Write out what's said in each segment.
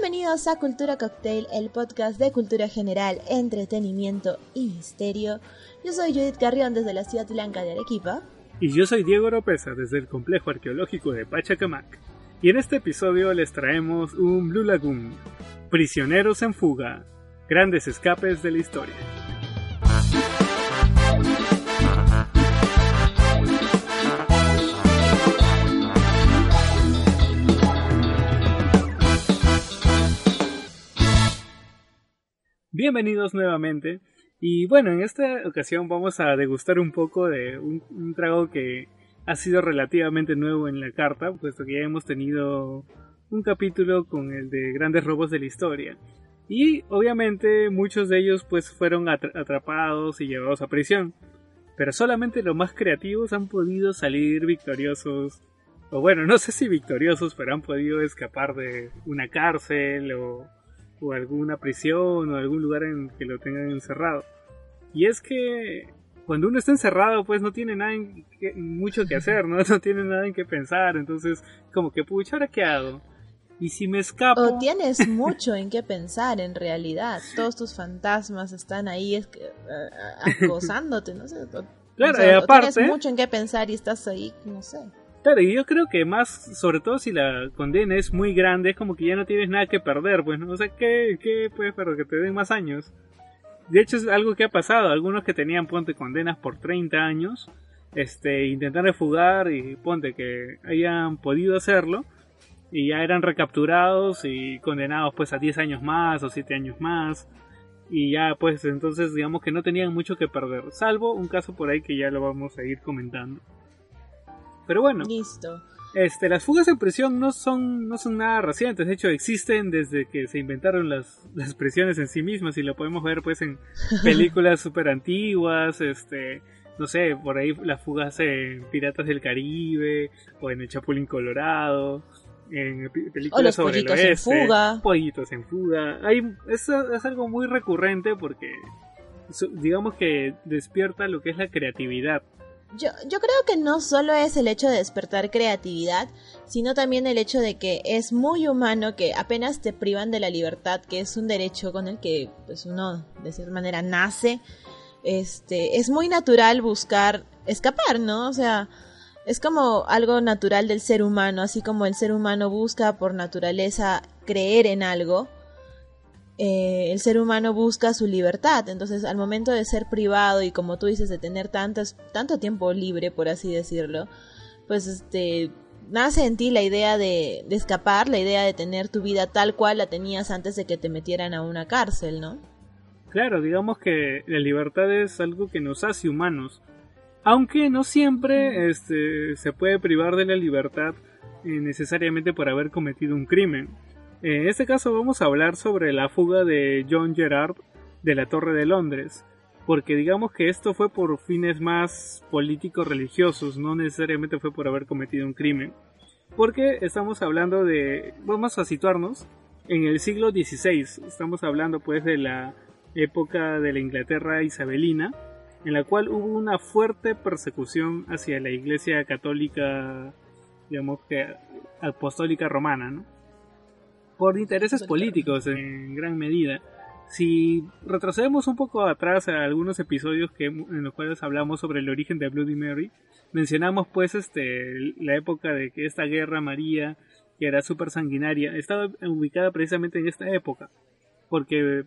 Bienvenidos a Cultura Cocktail, el podcast de cultura general, entretenimiento y misterio. Yo soy Judith Carrión desde la ciudad blanca de Arequipa. Y yo soy Diego Oropesa desde el complejo arqueológico de Pachacamac. Y en este episodio les traemos un Blue Lagoon, prisioneros en fuga, grandes escapes de la historia. Bienvenidos nuevamente. Y bueno, en esta ocasión vamos a degustar un poco de un, trago que ha sido relativamente nuevo en la carta, puesto que ya hemos tenido un capítulo con el de grandes robos de la historia. Y obviamente muchos de ellos pues fueron atrapados y llevados a prisión. Pero solamente los más creativos han podido salir victoriosos. O bueno, no sé si victoriosos, pero han podido escapar de una cárcel o o alguna prisión o algún lugar en que lo tengan encerrado. Y es que cuando uno está encerrado, pues no tiene nada mucho que hacer, ¿no? No tiene nada en que pensar, entonces como que pucha, ¿ahora qué hago? Y si me escapo... O tienes mucho en qué pensar en realidad, todos tus fantasmas están ahí es que, acosándote, no sé. Claro, y aparte... tienes mucho en qué pensar y estás ahí, no sé. Claro, y yo creo que más, sobre todo si la condena es muy grande, es como que ya no tienes nada que perder, pues, ¿no? O sea, ¿qué, qué puedes perder? Que te den más años. De hecho, es algo que ha pasado. Algunos que tenían, ponte, condenas por 30 años, este, intentan refugar y ponte que hayan podido hacerlo, y ya eran recapturados y condenados, pues, a 10 años más o 7 años más. Y ya, pues, entonces, digamos que no tenían mucho que perder. Salvo un caso por ahí que ya lo vamos a ir comentando. Pero bueno. Listo. Este, las fugas en prisión no son, no son nada recientes, de hecho existen desde que se inventaron las, las prisiones en sí mismas y lo podemos ver pues en películas súper antiguas, este, no sé, por ahí las fugas en Piratas del Caribe o en el Chapulín Colorado, en películas sobre el oeste, en fuga. pollitos en fuga. Hay, eso es algo muy recurrente porque digamos que despierta lo que es la creatividad yo, yo creo que no solo es el hecho de despertar creatividad, sino también el hecho de que es muy humano que apenas te privan de la libertad, que es un derecho con el que pues uno de cierta manera nace, este, es muy natural buscar escapar, ¿no? O sea, es como algo natural del ser humano, así como el ser humano busca por naturaleza creer en algo, eh, el ser humano busca su libertad. Entonces, al momento de ser privado y como tú dices, de tener tantas, tanto tiempo libre, por así decirlo, pues este nace en ti la idea de, de, escapar, la idea de tener tu vida tal cual la tenías antes de que te metieran a una cárcel, ¿no? Claro, digamos que la libertad es algo que nos hace humanos. Aunque no siempre este, se puede privar de la libertad eh, necesariamente por haber cometido un crimen. En este caso vamos a hablar sobre la fuga de John Gerard de la Torre de Londres, porque digamos que esto fue por fines más políticos religiosos, no necesariamente fue por haber cometido un crimen. Porque estamos hablando de, vamos a situarnos en el siglo XVI, estamos hablando pues de la época de la Inglaterra isabelina, en la cual hubo una fuerte persecución hacia la Iglesia católica, digamos que apostólica romana, ¿no? Por intereses políticos en gran medida. Si retrocedemos un poco atrás a algunos episodios que, en los cuales hablamos sobre el origen de Bloody Mary, mencionamos pues este la época de que esta guerra María, que era súper sanguinaria, estaba ubicada precisamente en esta época, porque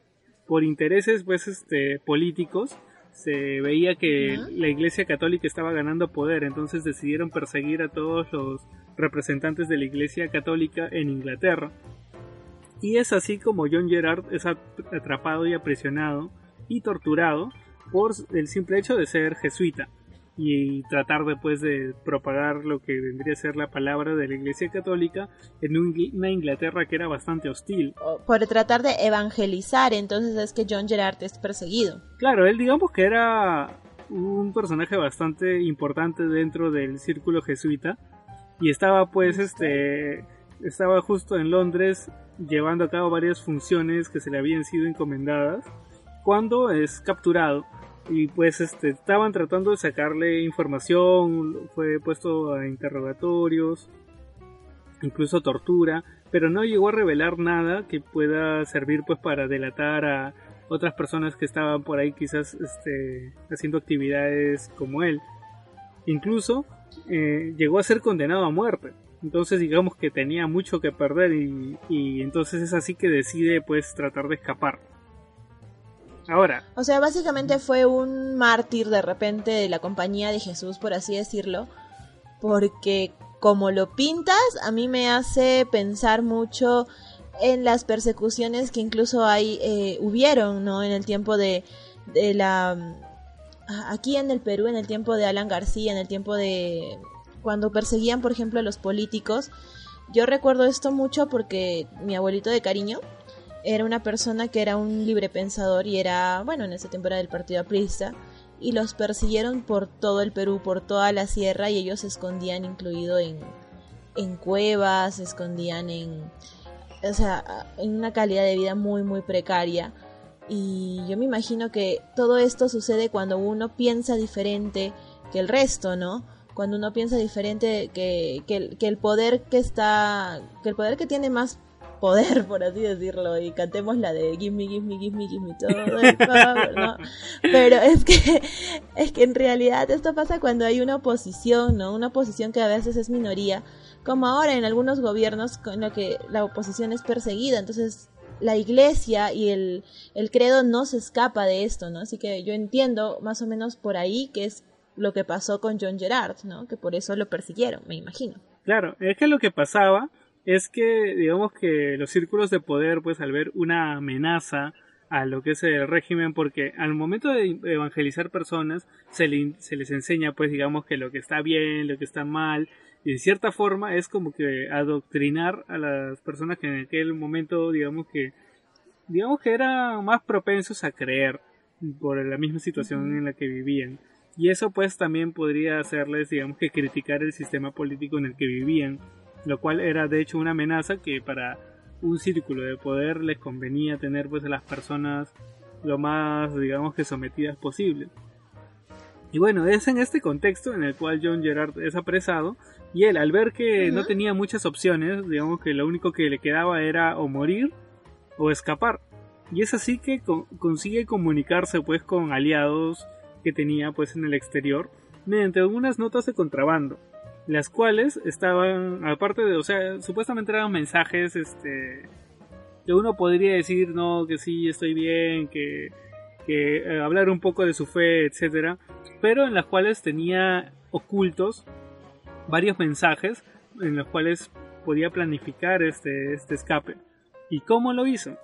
por intereses pues este políticos se veía que la Iglesia Católica estaba ganando poder, entonces decidieron perseguir a todos los representantes de la Iglesia Católica en Inglaterra y es así como John Gerard es atrapado y aprisionado y torturado por el simple hecho de ser jesuita. y tratar después de propagar lo que vendría a ser la palabra de la Iglesia Católica en una Inglaterra que era bastante hostil. Por tratar de evangelizar, entonces es que John Gerard es perseguido. Claro, él digamos que era un personaje bastante importante dentro del círculo jesuita y estaba pues este estaba justo en Londres llevando a cabo varias funciones que se le habían sido encomendadas cuando es capturado y pues este estaban tratando de sacarle información, fue puesto a interrogatorios, incluso tortura, pero no llegó a revelar nada que pueda servir pues para delatar a otras personas que estaban por ahí quizás este, haciendo actividades como él. Incluso eh, llegó a ser condenado a muerte. Entonces digamos que tenía mucho que perder y, entonces es así que decide pues tratar de escapar. Ahora. O sea, básicamente fue un mártir de repente de la compañía de Jesús, por así decirlo, porque como lo pintas, a mí me hace pensar mucho en las persecuciones que incluso hay, eh, hubieron, ¿no? En el tiempo de, de la... Aquí en el Perú, en el tiempo de Alan García, en el tiempo de... Cuando perseguían, por ejemplo, a los políticos. Yo recuerdo esto mucho porque mi abuelito de cariño, era una persona que era un libre pensador y era, bueno, en esa temporada del partido aprista y los persiguieron por todo el Perú, por toda la sierra y ellos se escondían incluido en, en cuevas, se escondían en, o sea, en una calidad de vida muy, muy precaria. Y yo me imagino que todo esto sucede cuando uno piensa diferente que el resto, ¿no? Cuando uno piensa diferente que, que, el poder que está, que el poder que tiene más poder, por así decirlo, y cantemos la de Give me, give me, give me, give me todo el power, ¿no? Pero es que, es que en realidad esto pasa cuando hay una oposición, ¿no? Una oposición que a veces es minoría, como ahora en algunos gobiernos con lo que la oposición es perseguida, entonces la iglesia y el, el credo no se escapa de esto, ¿no? Así que yo entiendo más o menos por ahí que es lo que pasó con John Gerard, ¿no? Que por eso lo persiguieron, me imagino. Claro, es que lo que pasaba es que digamos que los círculos de poder pues al ver una amenaza a lo que es el régimen porque al momento de evangelizar personas se, se les enseña pues digamos que lo que está bien, lo que está mal y de cierta forma es como que adoctrinar a las personas que en aquel momento digamos que digamos que eran más propensos a creer por la misma situación en la que vivían y eso pues también podría hacerles digamos que criticar el sistema político en el que vivían lo cual era de hecho una amenaza que para un círculo de poder les convenía tener pues a las personas lo más digamos que sometidas posible. Y bueno, es en este contexto en el cual John Gerard es apresado y él al ver que no tenía muchas opciones, digamos que lo único que le quedaba era o morir o escapar. Y es así que consigue comunicarse pues con aliados que tenía pues en el exterior mediante algunas notas de contrabando las cuales estaban, aparte de, o sea, supuestamente eran mensajes, este, que uno podría decir, no, que sí, estoy bien, que, que eh, hablar un poco de su fe, etcétera, pero en las cuales tenía ocultos varios mensajes en los cuales podía planificar este, este escape. ¿Y cómo lo hizo?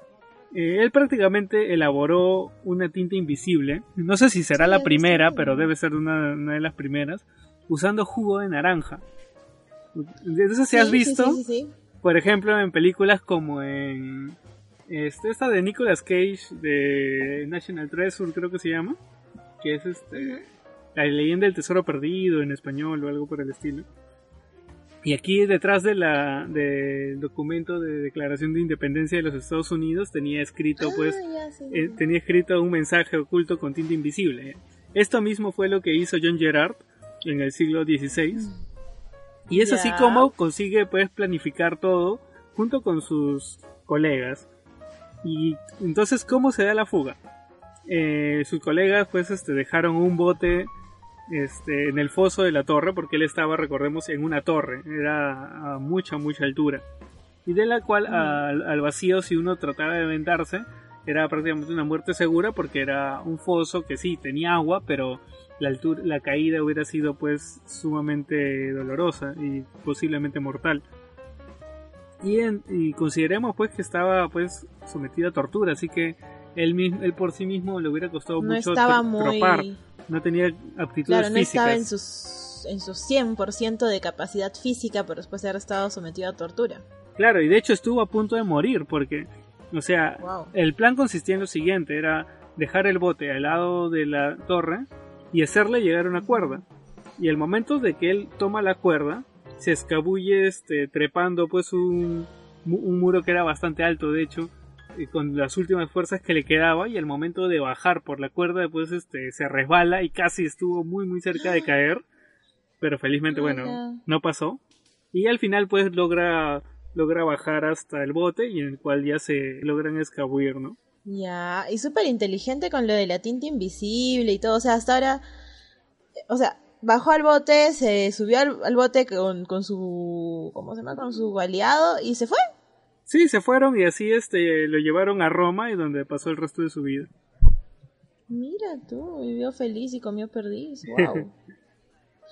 Eh, él prácticamente elaboró una tinta invisible, no sé si será la primera, pero debe ser una, una de las primeras, usando jugo de naranja. Entonces, si has visto, por ejemplo, en películas como en este, esta de Nicolas Cage de National Treasure, creo que se llama, que es este la leyenda del tesoro perdido en español o algo por el estilo. Y aquí detrás de la del documento de declaración de independencia de los Estados Unidos tenía escrito ah, pues eh, tenía escrito un mensaje oculto con tinta invisible. Esto mismo fue lo que hizo John Gerard en el siglo XVI. Y es así como consigue pues planificar todo junto con sus colegas. Y entonces, ¿cómo se da la fuga? Eh, sus colegas pues este, dejaron un bote este, en el foso de la torre, porque él estaba, recordemos, en una torre, era a mucha, mucha altura. Y de la cual al, al, vacío, si uno trataba de vendarse, era prácticamente una muerte segura, porque era un foso que sí, tenía agua, pero la, altura, la caída hubiera sido pues sumamente dolorosa y posiblemente mortal. Y, y consideremos pues que estaba pues sometido a tortura, así que él, él por sí mismo le hubiera costado mucho estaba muy... no tenía aptitudes Claro, no físicas. estaba en sus, en sus 100% de capacidad física por después de haber estado sometido a tortura. Claro, y de hecho estuvo a punto de morir porque, o sea, Wow. el plan consistía en lo siguiente, era dejar el bote al lado de la torre y hacerle llegar una cuerda. Y el momento de que él toma la cuerda, se escabulle este, trepando pues un, un muro que era bastante alto, de hecho, con las últimas fuerzas que le quedaba y al momento de bajar por la cuerda pues este se resbala y casi estuvo muy muy cerca de caer pero felizmente bueno no pasó y al final pues logra logra bajar hasta el bote y en el cual ya se logran escabullir no Ya, y súper inteligente con lo de la tinta invisible y todo. O sea, hasta ahora. O sea, bajó al bote, se subió al, al bote con, con su. ¿Cómo se llama? Con su aliado y se fue. Sí se fueron y así este lo llevaron a Roma y donde pasó el resto de su vida Mira tú, vivió feliz y comió perdiz. Wow.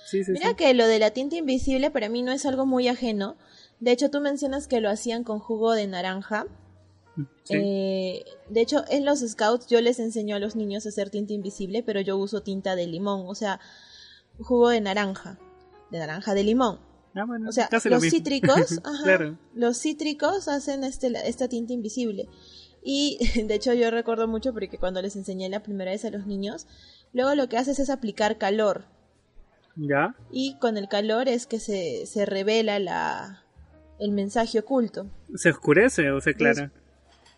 sí sí Mira sí que lo de la tinta invisible para mí no es algo muy ajeno. De hecho, tú mencionas que lo hacían con jugo de naranja. Eh, de hecho, en los scouts yo les enseño a los niños a hacer tinta invisible, pero yo uso tinta de limón, o sea, jugo de naranja, de naranja de limón. Ah, bueno, O sea, lo los cítricos, ajá, claro los cítricos hacen este, esta tinta invisible. Y de hecho yo recuerdo mucho porque cuando les enseñé la primera vez a los niños, luego lo que haces es aplicar calor. ya Y con el calor es que se, se revela la, el mensaje oculto. se oscurece o se aclara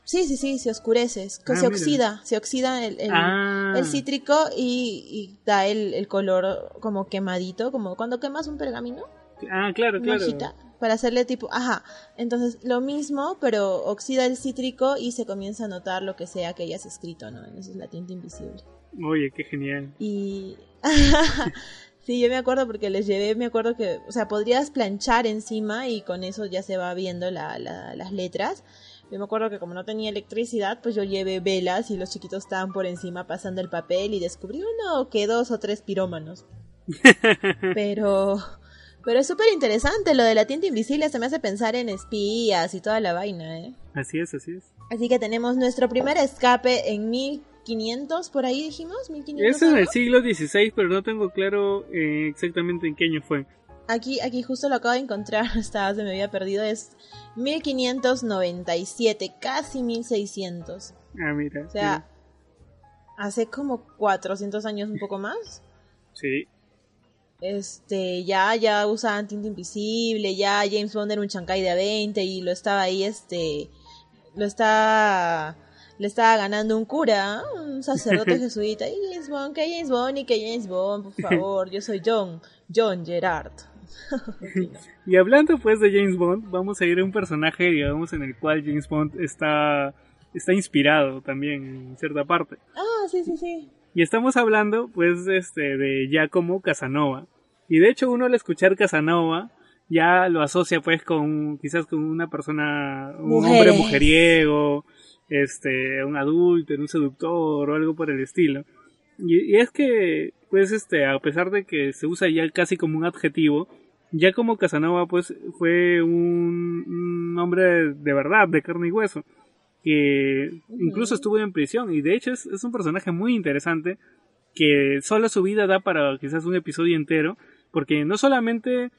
Sí, sí, sí, se oscurece, que Ah, se mira. oxida, se oxida el, el, ah el cítrico y, y da el, el color como quemadito, como cuando quemas un pergamino, ah claro una claro hojita, para hacerle tipo, ajá, entonces lo mismo, pero oxida el cítrico y se comienza a notar lo que sea que hayas escrito, ¿no? Esa es la tinta invisible. oye qué genial Y sí, yo me acuerdo porque les llevé, me acuerdo que, o sea, podrías planchar encima y con eso ya se va viendo la, la- las letras. Yo me acuerdo que como no tenía electricidad, pues yo llevé velas y los chiquitos estaban por encima pasando el papel y descubrí uno que dos o tres pirómanos. Pero, pero es súper interesante lo de la tinta invisible, se me hace pensar en espías y toda la vaina, ¿eh? así es así es Así que tenemos nuestro primer escape en 1500, por ahí dijimos, 1500. Es en el siglo XVI, pero no tengo claro eh, exactamente en qué año fue. Aquí, aquí justo lo acabo de encontrar, estaba, se me había perdido, es 1597, casi 1600. Ah, mira. O sea, hace como 400 años un poco más. sí. Este, ya, ya usaban tinta invisible, ya James Bond era un chancay de a 20 y lo estaba ahí, este, lo estaba, le estaba ganando un cura, un sacerdote jesuita, y James Bond, que James Bond y que James Bond, por favor, yo soy John, John Gerard. Y hablando pues de James Bond, vamos a ir a un personaje, digamos, en el cual James Bond está, está inspirado también en cierta parte. Ah, sí, sí, sí. Y estamos hablando pues este, de Giacomo Casanova. Y de hecho uno al escuchar Casanova ya lo asocia pues con quizás con una persona, un hombre mujeriego, este, un adulto, un seductor o algo por el estilo. Y, y es que pues este, a pesar de que se usa ya casi como un adjetivo, Giacomo Casanova pues fue un, un hombre de verdad, de carne y hueso que incluso estuvo en prisión. Y de hecho es, es un personaje muy interesante que solo su vida da para quizás un episodio entero porque no solamente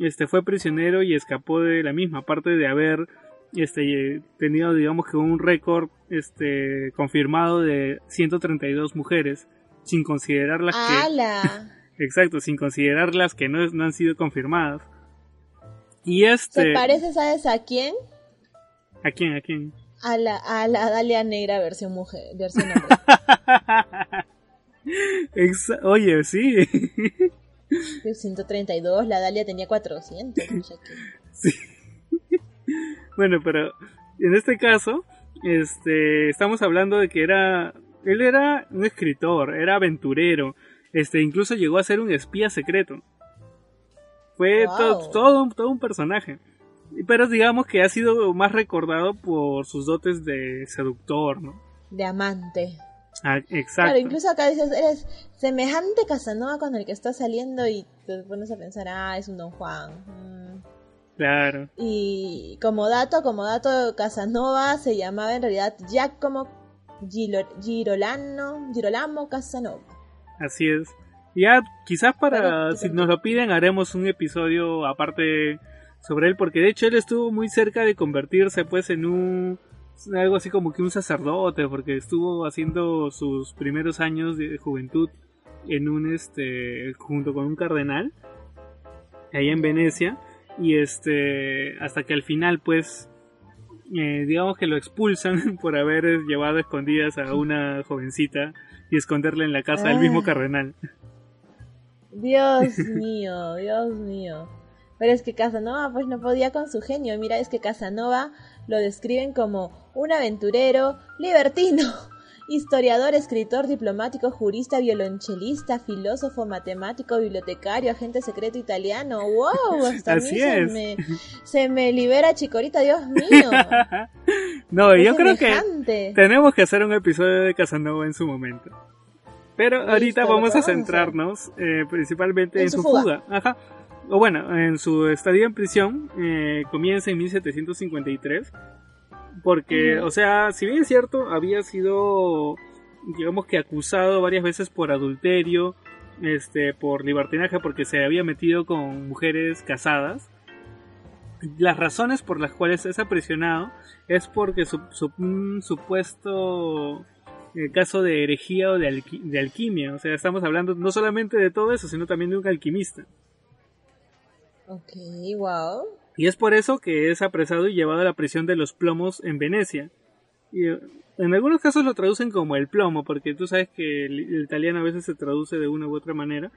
este fue prisionero y escapó de la misma aparte de haber este tenido digamos que un récord este confirmado de 132 mujeres sin considerar las que exacto sin considerar las que no, no han sido confirmadas y Se este parece, ¿sabes a quién? a quién a quién A la, a la Dalia Negra versión mujer, versión hombre. Oye, sí. 132, la Dalia tenía 400. muchacho. bueno, pero en este caso, este, estamos hablando de que era, él era un escritor, era aventurero, este, incluso llegó a ser un espía secreto. Fue Wow. to- todo, un- todo un personaje. Pero digamos que ha sido más recordado por sus dotes de seductor, ¿no? De amante. Ah, exacto. Claro, incluso acá dices, eres semejante Casanova con el que estás saliendo y te pones a pensar, ah, es un Don Juan. Mm. Claro. Y como dato, como dato, Casanova se llamaba en realidad Giacomo Girolano, Girolamo Casanova. Así es. Ya, quizás para, si nos lo piden, haremos un episodio aparte sobre él, porque de hecho él estuvo muy cerca de convertirse pues en un, algo así como que un sacerdote, porque estuvo haciendo sus primeros años de juventud en un, este, junto con un cardenal, ahí en Venecia, y este, hasta que al final pues, eh, digamos que lo expulsan por haber llevado escondidas a una jovencita y esconderla en la casa del mismo ah. cardenal. Dios mío, Dios mío. Pero es que Casanova pues no podía con su genio. Mira, es que Casanova lo describen como un aventurero, libertino, historiador, escritor, diplomático, jurista, violonchelista, filósofo, matemático, bibliotecario, agente secreto italiano. ¡Wow! Hasta Así Se, me, se me libera Chicorita, Dios mío. no, yo creo que tenemos que hacer un episodio de Casanova en su momento. Pero ahorita vamos a centrarnos eh, principalmente en, su, fuga. Ajá. O bueno, en su estadía en prisión eh, comienza en 1753. Porque, o sea, si bien es cierto, había sido, digamos que acusado varias veces por adulterio, este, por libertinaje, porque se había metido con mujeres casadas. Las razones por las cuales es aprisionado es porque su, un supuesto el caso de herejía o de, de, alquimia. O sea, estamos hablando no solamente de todo eso, sino también de un alquimista. Ok, wow. Y es por eso que es apresado y llevado a la prisión de los plomos en Venecia. Y eh, en algunos casos lo traducen como el plomo, porque tú sabes que el, italiano a veces se traduce de una u otra manera.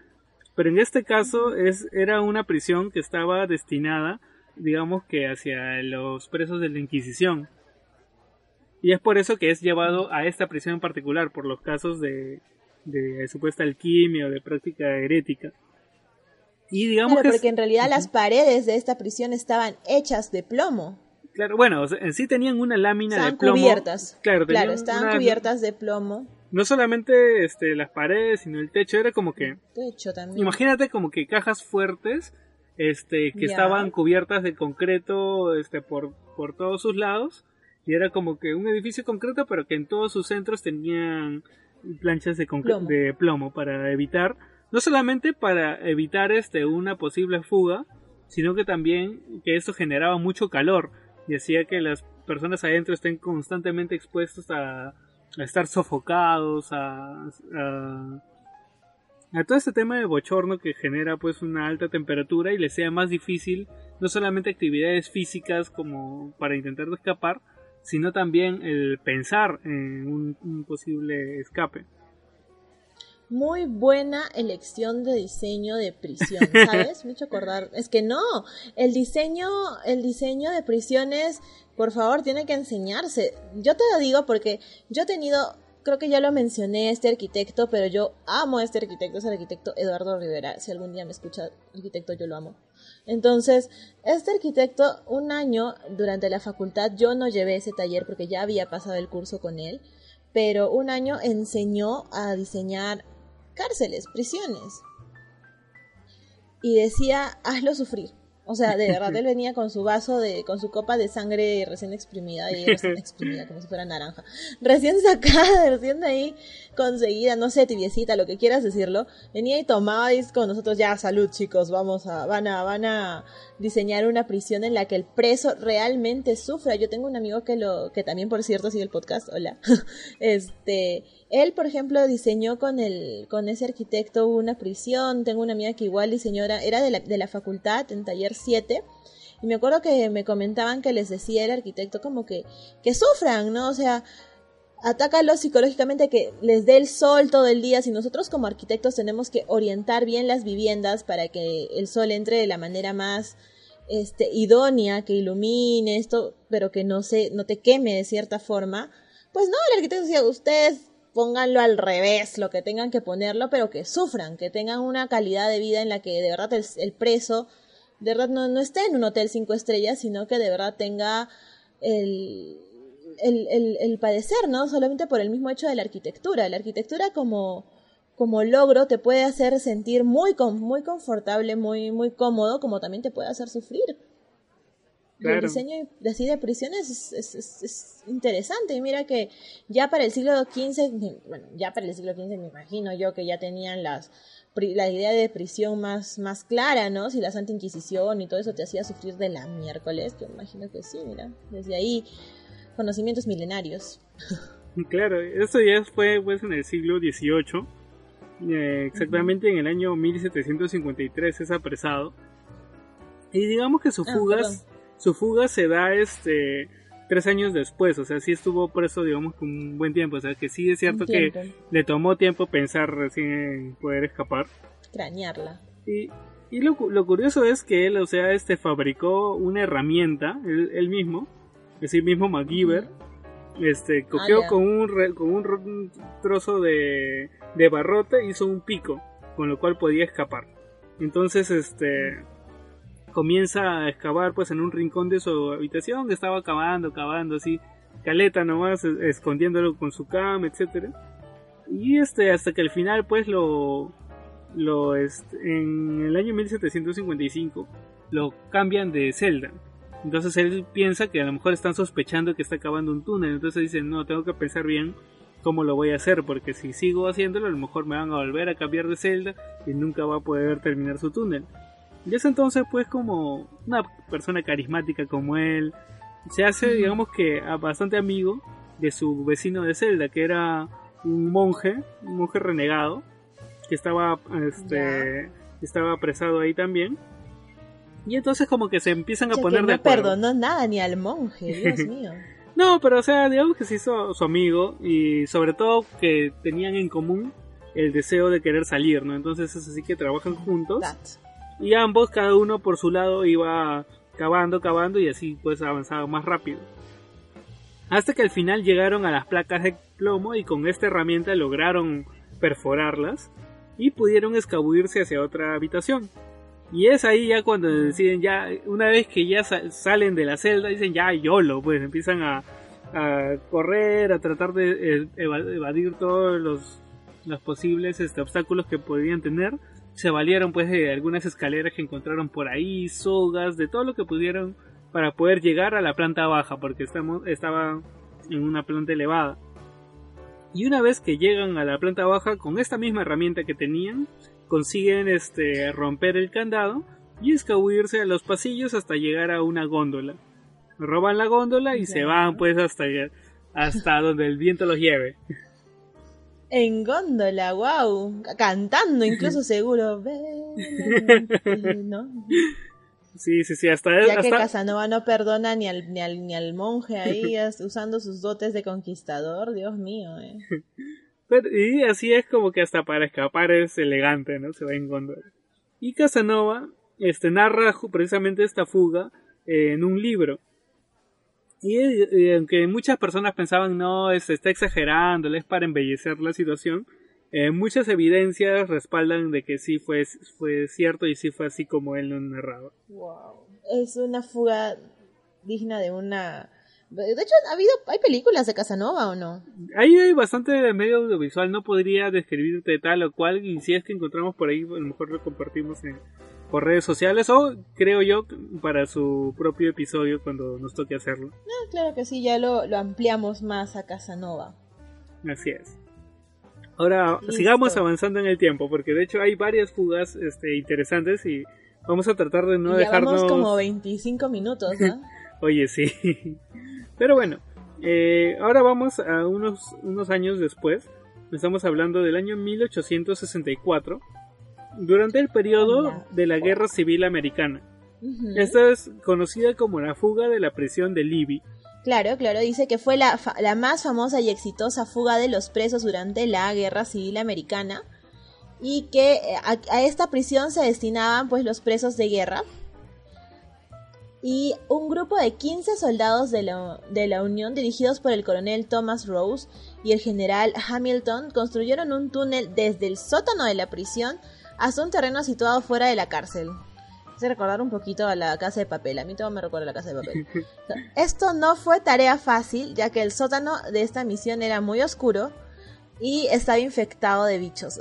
Pero en este caso es, era una prisión que estaba destinada, digamos que hacia los presos de la Inquisición. Y es por eso que es llevado a esta prisión en particular, por los casos de, de supuesta alquimia o de práctica herética. Y digamos que porque en realidad las paredes de esta prisión estaban hechas de plomo. Claro, bueno, en sí tenían una lámina de plomo. cubiertas. Claro, claro estaban cubiertas de plomo. No solamente este, las paredes, sino el techo. Era como que. Techo también. Imagínate como que cajas fuertes este, que estaban cubiertas de concreto este, por, por todos sus lados y era como que un edificio concreto, pero que en todos sus centros tenían planchas de, plomo. de plomo para evitar, no solamente para evitar este una posible fuga, sino que también que esto generaba mucho calor y hacía que las personas adentro estén constantemente expuestos a, estar sofocados, a, todo este tema de bochorno que genera pues una alta temperatura y les sea más difícil no solamente actividades físicas como para intentar escapar, sino también el pensar en un, posible escape. Muy buena elección de diseño de prisión, ¿sabes? Me hecho acordar, es que no, el diseño, el diseño de prisiones, por favor, tiene que enseñarse. Yo te lo digo porque yo he tenido creo que ya lo mencioné, este arquitecto, pero yo amo a este arquitecto, es el arquitecto Eduardo Rivera. Si algún día me escucha arquitecto, yo lo amo. Entonces, este arquitecto, un año durante la facultad, yo no llevé ese taller porque ya había pasado el curso con él, pero un año enseñó a diseñar cárceles, prisiones. Y decía, hazlo sufrir. O sea, de verdad, él venía con su vaso de, con su copa de sangre recién exprimida y recién exprimida, como si fuera naranja. Recién sacada, recién de ahí conseguida, no sé, tibiecita, lo que quieras decirlo. Venía y tomaba y con nosotros, ya, salud chicos, vamos a, van a, van a diseñar una prisión en la que el preso realmente sufra. Yo tengo un amigo que lo, que también por cierto sigue el podcast, hola. este, él, por ejemplo, diseñó con el, con ese arquitecto una prisión. Tengo una amiga que igual diseñó, era de la, de la facultad, en taller 7. Y me acuerdo que me comentaban que les decía el arquitecto como que, que sufran, ¿no? O sea, atácalos psicológicamente que les dé el sol todo el día. Si nosotros como arquitectos tenemos que orientar bien las viviendas para que el sol entre de la manera más este, idónea, que ilumine esto, pero que no se, no te queme de cierta forma, pues no, el arquitecto decía, ustedes pónganlo al revés, lo que tengan que ponerlo, pero que sufran, que tengan una calidad de vida en la que de verdad el, preso de verdad no, no esté en un hotel cinco estrellas, sino que de verdad tenga el, el, el, padecer, ¿no? Solamente por el mismo hecho de la arquitectura. La arquitectura como, como logro te puede hacer sentir muy, muy confortable, muy, muy cómodo, como también te puede hacer sufrir. el diseño de, así de prisiones es, es, interesante. Y mira que ya para el siglo XV, bueno, ya para el siglo XV me imagino yo que ya tenían las la idea de prisión más, más clara, ¿no? Si la Santa Inquisición y todo eso te hacía sufrir de la miércoles, yo imagino que sí, mira. Desde ahí, conocimientos milenarios. Claro, eso ya fue pues en el siglo XVIII. Eh, exactamente en el año 1753 es apresado. Y digamos que su ah, fuga, su fuga se da este tres años después, o sea, sí estuvo preso, digamos, con un buen tiempo, o sea, que sí es cierto que le tomó tiempo pensar recién en poder escapar. Crañarla. Y, y lo, lo, curioso es que él, o sea, este fabricó una herramienta, él, mismo, es decir, mismo MacGyver, este, cogió ah, con, un, con un trozo de, de barrote, hizo un pico, con lo cual podía escapar. Entonces, este comienza a excavar pues en un rincón de su habitación, que estaba cavando, cavando así, caleta nomás, escondiéndolo con su cama, etcétera. Y este, hasta que al final pues lo, lo este, en el año 1755 lo cambian de celda. Entonces él piensa que a lo mejor están sospechando que está cavando un túnel. Entonces dice, no, tengo que pensar bien cómo lo voy a hacer, porque si sigo haciéndolo, a lo mejor me van a volver a cambiar de celda y nunca va a poder terminar su túnel. Y es entonces, pues, como una persona carismática como él, se hace, digamos que, bastante amigo de su vecino de celda, que era un monje, un monje renegado, que estaba, este, estaba apresado ahí también. Y entonces como que se empiezan a poner no de acuerdo. perdonó nada ni al monje, Dios mío. no, pero o sea, digamos que se hizo su amigo y sobre todo que tenían en común el deseo de querer salir, ¿no? Entonces es así que trabajan juntos y ambos, cada uno por su lado, iba cavando, cavando y así pues avanzaba más rápido. Hasta que al final llegaron a las placas de plomo y con esta herramienta lograron perforarlas y pudieron escabullirse hacia otra habitación. Y es ahí ya cuando deciden ya, una vez que ya salen de la celda, dicen ya YOLO, pues empiezan a, correr, a tratar de eh, evadir todos los, los posibles este, obstáculos que podían tener se valieron pues de algunas escaleras que encontraron por ahí, sogas, de todo lo que pudieron para poder llegar a la planta baja, porque estamos, estaba en una planta elevada. Y una vez que llegan a la planta baja con esta misma herramienta que tenían, consiguen este romper el candado y escabullirse a los pasillos hasta llegar a una góndola. Roban la góndola y se van pues hasta hasta donde el viento los lleve. En góndola, wow. Cantando incluso seguro. ¿no? Sí, sí, sí, hasta Ya que Casanova no perdona ni al, ni al, ni al monje ahí usando sus dotes de conquistador, Dios mío, eh. y así es como que hasta para escapar es elegante, ¿no? Se va en góndola. Y Casanova este, narra precisamente esta fuga en un libro. Y, aunque muchas personas pensaban, no, se está exagerando, es para embellecer la situación, eh, muchas evidencias respaldan de que sí fue, fue cierto y sí fue así como él lo narraba. Wow. Es una fuga digna de una... De hecho, ¿ha habido, ¿hay películas de Casanova o no? Ahí hay bastante de medio audiovisual, no podría describirte tal o cual, y si es que encontramos por ahí, a lo mejor lo compartimos en, por redes sociales o creo yo para su propio episodio cuando nos toque hacerlo. Ah, claro que sí, ya lo, ampliamos más a Casanova. Así es. Ahora sigamos avanzando en el tiempo porque de hecho hay varias fugas este, interesantes y vamos a tratar de no ya dejarnos... como 25 minutos, ¿no? Oye, sí. Pero bueno, eh, ahora vamos a unos, unos años después. Estamos hablando del año 1864 durante el periodo de la Guerra Civil Americana. Esta es conocida como la fuga de la prisión de Libby. Claro, claro, dice que fue la, la más famosa y exitosa fuga de los presos durante la Guerra Civil Americana y que eh, a, esta prisión se destinaban pues los presos de guerra y un grupo de 15 soldados de la, de la, Unión dirigidos por el coronel Thomas Rose y el general Hamilton construyeron un túnel desde el sótano de la prisión hasta un terreno situado fuera de la cárcel. Hace recordar un poquito a la casa de papel. A mí todo me recuerda a la casa de papel. Esto no fue tarea fácil, ya que el sótano de esta misión era muy oscuro y estaba infectado de bichos.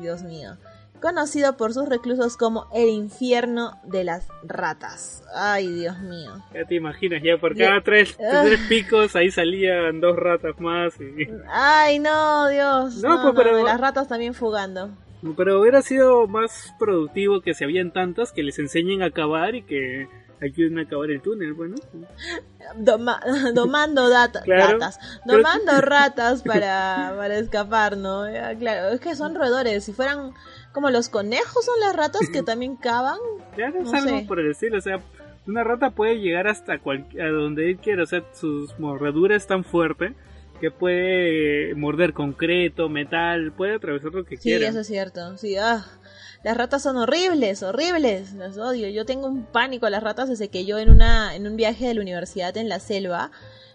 Dios mío. Conocido por sus reclusos como el infierno de las ratas. Ay, Dios mío. Ya te imaginas, ya por cada tres, Ah. tres picos ahí salían dos ratas más. y- Ay, no, Dios. No, No, pues, no, pero- las ratas también fugando. Pero hubiera sido más productivo que si habían tantas que les enseñen a cavar y que ayuden a acabar el túnel, bueno. Doma- domando data- Claro. ratas. Pero- Domando ratas para, para escapar, ¿no? Claro, es que son roedores. Si fueran como los conejos son las ratas que también cavan. Ya no, es algo sé. por el estilo, o sea, una rata puede llegar hasta cual, a donde él quiera, o sea, sus mordeduras es tan fuerte que puede morder concreto, metal, puede atravesar lo que Sí, quiera. eso es cierto. Sí, ah. Las ratas son horribles, horribles. Las odio. Yo tengo un pánico a las ratas desde que yo en una en un viaje de la universidad en la selva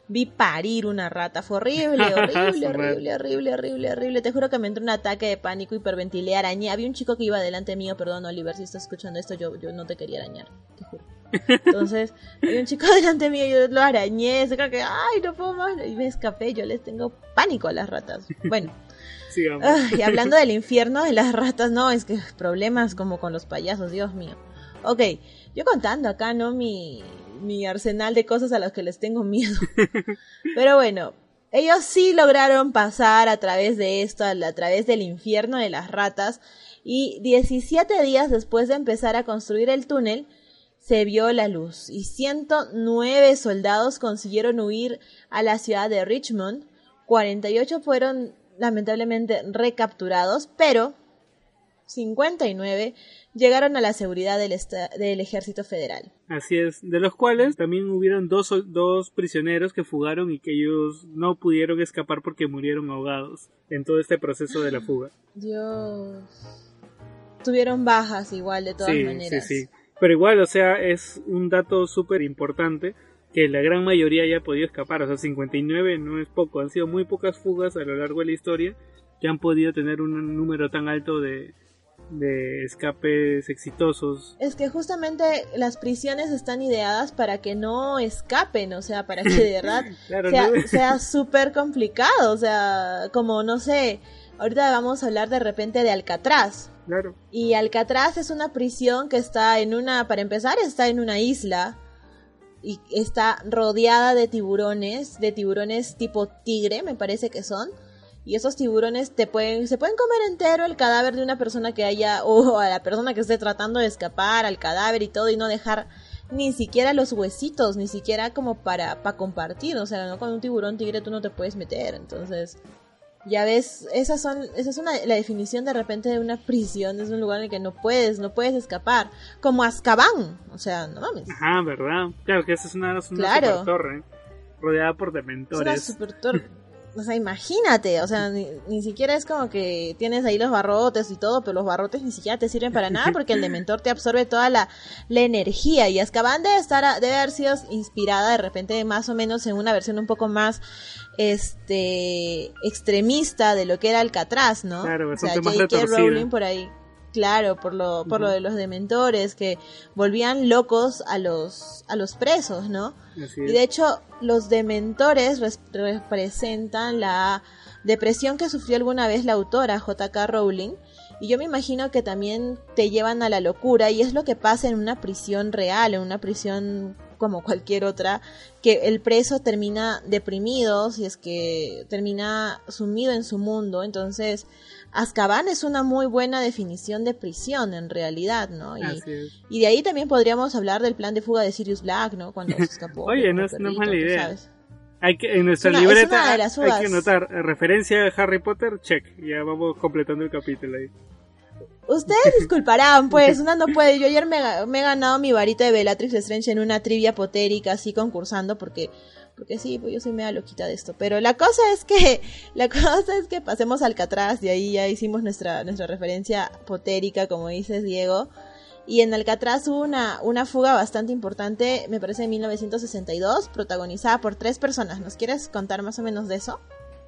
vi parir una rata. Fue horrible, horrible, horrible, horrible, horrible, horrible. Te juro que me entró un ataque de pánico, hiperventilé, arañé. Había un chico que iba delante mío, perdón, Oliver, si estás escuchando esto, yo, yo no te quería arañar, te juro. Entonces, había un chico delante mío, yo lo arañé, se creo que, ay, no puedo más, y me escapé, yo les tengo pánico a las ratas. Bueno. Ay, y hablando del infierno de las ratas, no, es que problemas como con los payasos, Dios mío. Ok, yo contando acá, ¿no? Mi, mi arsenal de cosas a las que les tengo miedo. Pero bueno, ellos sí lograron pasar a través de esto, a, través del infierno de las ratas. Y 17 días después de empezar a construir el túnel, se vio la luz. Y 109 soldados consiguieron huir a la ciudad de Richmond. 48 fueron lamentablemente recapturados, pero 59 llegaron a la seguridad del, ejército federal. Así es, de los cuales también hubieron dos, dos prisioneros que fugaron y que ellos no pudieron escapar porque murieron ahogados en todo este proceso de la fuga. Dios. Tuvieron bajas igual de todas sí, maneras. sí, sí. Pero igual, o sea, es un dato súper importante que la gran mayoría haya podido escapar. O sea, 59 no es poco. Han sido muy pocas fugas a lo largo de la historia que han podido tener un número tan alto de, de escapes exitosos. Es que justamente las prisiones están ideadas para que no escapen, o sea, para que de verdad Claro, sea ¿no? súper complicado, o sea, como no sé, ahorita vamos a hablar de repente de Alcatraz. Claro. Y Alcatraz es una prisión que está en una, para empezar, está en una isla y está rodeada de tiburones, de tiburones tipo tigre, me parece que son. Y esos tiburones te pueden, se pueden comer entero el cadáver de una persona que haya, o a la persona que esté tratando de escapar al cadáver y todo, y no dejar ni siquiera los huesitos, ni siquiera como para, para compartir. O sea, no con un tiburón tigre tú no te puedes meter. Entonces, ya ves, esas son, esa es una, la definición de repente de una prisión, es un lugar en el que no puedes, no puedes escapar. Como Azkaban, o sea, no mames. Ajá, ¿verdad? Claro que esa es una, es una Claro. super torre rodeada por Es una dementores. O sea, imagínate, o sea, ni, ni siquiera es como que tienes ahí los barrotes y todo, pero los barrotes ni siquiera te sirven para nada porque el dementor te absorbe toda la, la energía. Y Azkaban debe estar, a- debe haber sido inspirada de repente más o menos en una versión un poco más, este, extremista de lo que era Alcatraz, ¿no? Claro, o sea, J.K. Rowling por ahí. Claro, por lo, por lo de los dementores que volvían locos a los, a los presos, ¿no? Y de hecho, los dementores res- representan la depresión que sufrió alguna vez la autora J.K. Rowling. Y yo me imagino que también te llevan a la locura y es lo que pasa en una prisión real, en una prisión como cualquier otra, que el preso termina deprimido, si es que termina sumido en su mundo. Entonces, Azkaban es una muy buena definición de prisión en realidad, ¿no? Y, Así es. y de ahí también podríamos hablar del plan de fuga de Sirius Black, ¿no? Cuando se escapó. Oye, no es- no es perrito, mala idea. sabes. Hay que, en nuestra Es una- libreta hay que anotar eh, referencia a Harry Potter, check. Ya vamos completando el capítulo ahí. Ustedes disculparán, pues, una no puede. Yo ayer me he ganado mi varita de Bellatrix Strange en una trivia potérica, así concursando, porque, porque sí, pues yo soy media loquita de esto. Pero la cosa es que, la cosa es que pasemos al Alcatraz, y ahí ya hicimos nuestra, nuestra referencia potérica, como dices, Diego. Y en Alcatraz hubo una, una fuga bastante importante, me parece en 1962, protagonizada por tres personas. ¿Nos quieres contar más o menos de eso?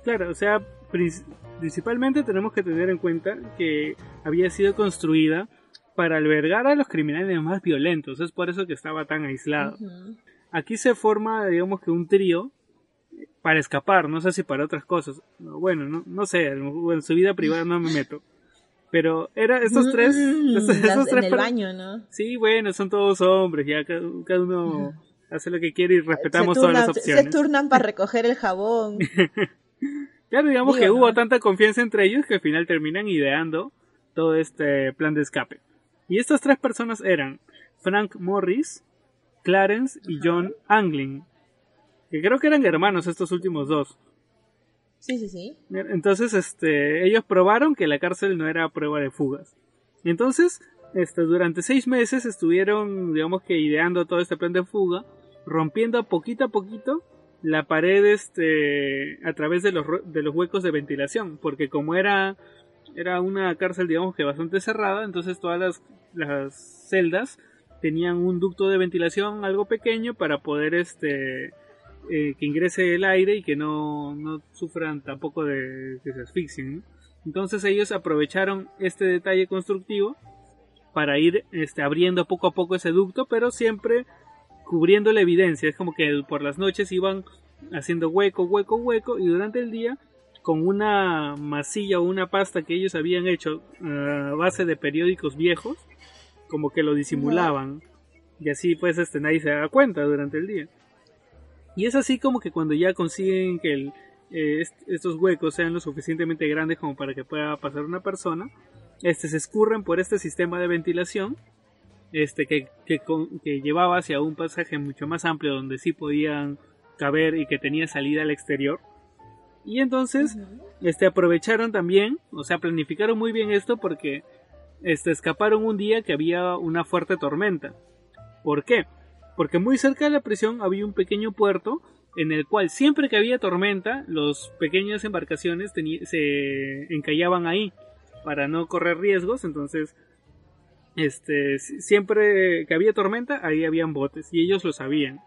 Claro, o sea, prin- principalmente tenemos que tener en cuenta que había sido construida para albergar a los criminales más violentos. Es por eso que estaba tan aislado. Ujú. Aquí se forma, digamos que un trío para escapar, no sé si para otras cosas. No, Bueno, no, no sé, en su vida privada no me meto. Pero era estos tres, Mm, esos, las- esos en tres el baño, ¿no? Sí, bueno, son todos hombres, ya cada, cada uno hace lo que quiere y respetamos se, todas las turnan, opciones. se turnan para recoger el jabón. Claro, digamos Digo, que hubo ¿no? tanta confianza entre ellos que al final terminan ideando todo este plan de escape. Y estas tres personas eran Frank Morris, Clarence y John Anglin. Que creo que eran hermanos estos últimos dos. Sí, sí, sí. Entonces, este, ellos probaron que la cárcel no era prueba de fugas. Y entonces, este, durante seis meses estuvieron, digamos que ideando todo este plan de fuga, rompiendo poquito a poquito la pared, este, a través de los, de los huecos de ventilación, porque como era, era una cárcel, digamos que bastante cerrada, entonces todas las, las celdas tenían un ducto de ventilación algo pequeño para poder, este, eh, que ingrese el aire y que no, no sufran tampoco de que se asfixien. Entonces ellos aprovecharon este detalle constructivo para ir este, abriendo poco a poco ese ducto, pero siempre cubriendo la evidencia. Es como que por las noches iban haciendo hueco, hueco, hueco y durante el día con una masilla o una pasta que ellos habían hecho a base de periódicos viejos, como que lo disimulaban. Y así pues este nadie se da cuenta durante el día. Y es así como que cuando ya consiguen que el, eh, est- estos huecos sean lo suficientemente grandes como para que pueda pasar una persona, este se escurren por este sistema de ventilación este que, que, con- que llevaba hacia un pasaje mucho más amplio donde sí podían caber y que tenía salida al exterior. Y entonces este aprovecharon también, o sea, planificaron muy bien esto porque este escaparon un día que había una fuerte tormenta. ¿Por qué? Porque muy cerca de la prisión había un pequeño puerto en el cual siempre que había tormenta, los pequeñas embarcaciones se encallaban ahí para no correr riesgos, entonces este si- siempre que había tormenta, ahí habían botes y ellos lo sabían.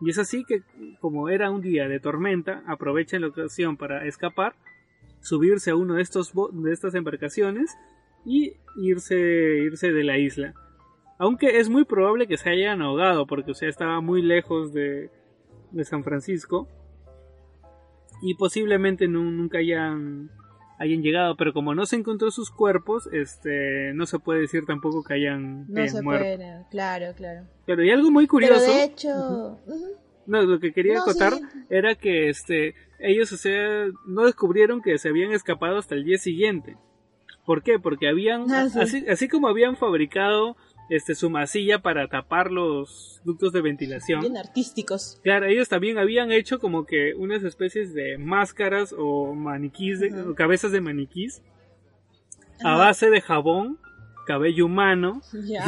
Y es así que como era un día de tormenta, aprovechan la ocasión para escapar, subirse a uno de estos de estas embarcaciones y irse irse de la isla. Aunque es muy probable que se hayan ahogado porque o sea, estaba muy lejos de, de San Francisco y posiblemente nu- nunca hayan hayan llegado, pero como no se encontró sus cuerpos, este no se puede decir tampoco que hayan, No hayan se muerto. puede, claro, claro. Pero y algo muy curioso. Pero de hecho. No, lo que quería No, acotar sí. era que este ellos o sea, no descubrieron que se habían escapado hasta el día siguiente. ¿Por qué? Porque habían Ah, sí. así, así como habían fabricado este su masilla para tapar los ductos de ventilación. bien artísticos. Claro, ellos también habían hecho como que unas especies de máscaras o maniquís, de, o cabezas de maniquís a base de jabón, cabello humano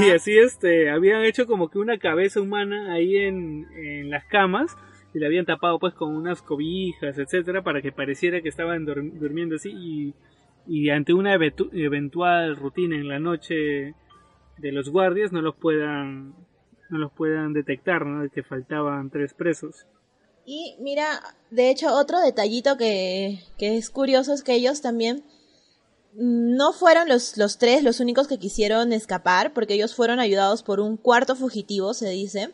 y así este habían hecho como que una cabeza humana ahí en, en las camas y la habían tapado pues con unas cobijas, etcétera, para que pareciera que estaban dur- durmiendo así y, y ante una eventu- eventual rutina en la noche de los guardias no los puedan no los puedan detectar, ¿no? Que faltaban tres presos. Y mira, de hecho, otro detallito que, que es curioso es que ellos también mm, no fueron los, los tres los únicos que quisieron escapar, porque ellos fueron ayudados por un cuarto fugitivo, se dice,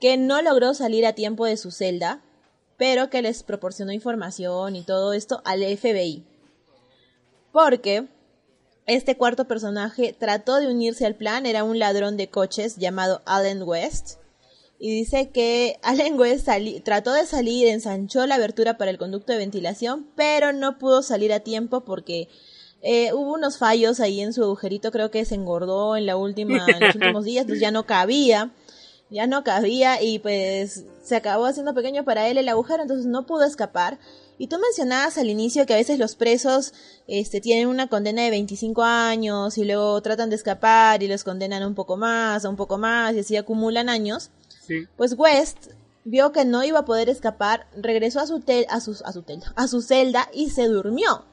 que no logró salir a tiempo de su celda, pero que les proporcionó información y todo esto al FBI. Porque este cuarto personaje trató de unirse al plan, era un ladrón de coches llamado Allen West. Y dice que Allen West trató de salir, ensanchó la abertura para el conducto de ventilación, pero no pudo salir a tiempo porque eh, hubo unos fallos ahí en su agujerito, creo que se engordó en, la última, en los últimos días, entonces ya no cabía, ya no cabía y pues se acabó haciendo pequeño para él el agujero, entonces no pudo escapar. Y tú mencionabas al inicio que a veces los presos este, tienen una condena de 25 años y luego tratan de escapar y los condenan un poco más, un poco más y así acumulan años. Sí. Pues West vio que no iba a poder escapar, regresó a su, tel- a, su, a, su tel- a su celda y se durmió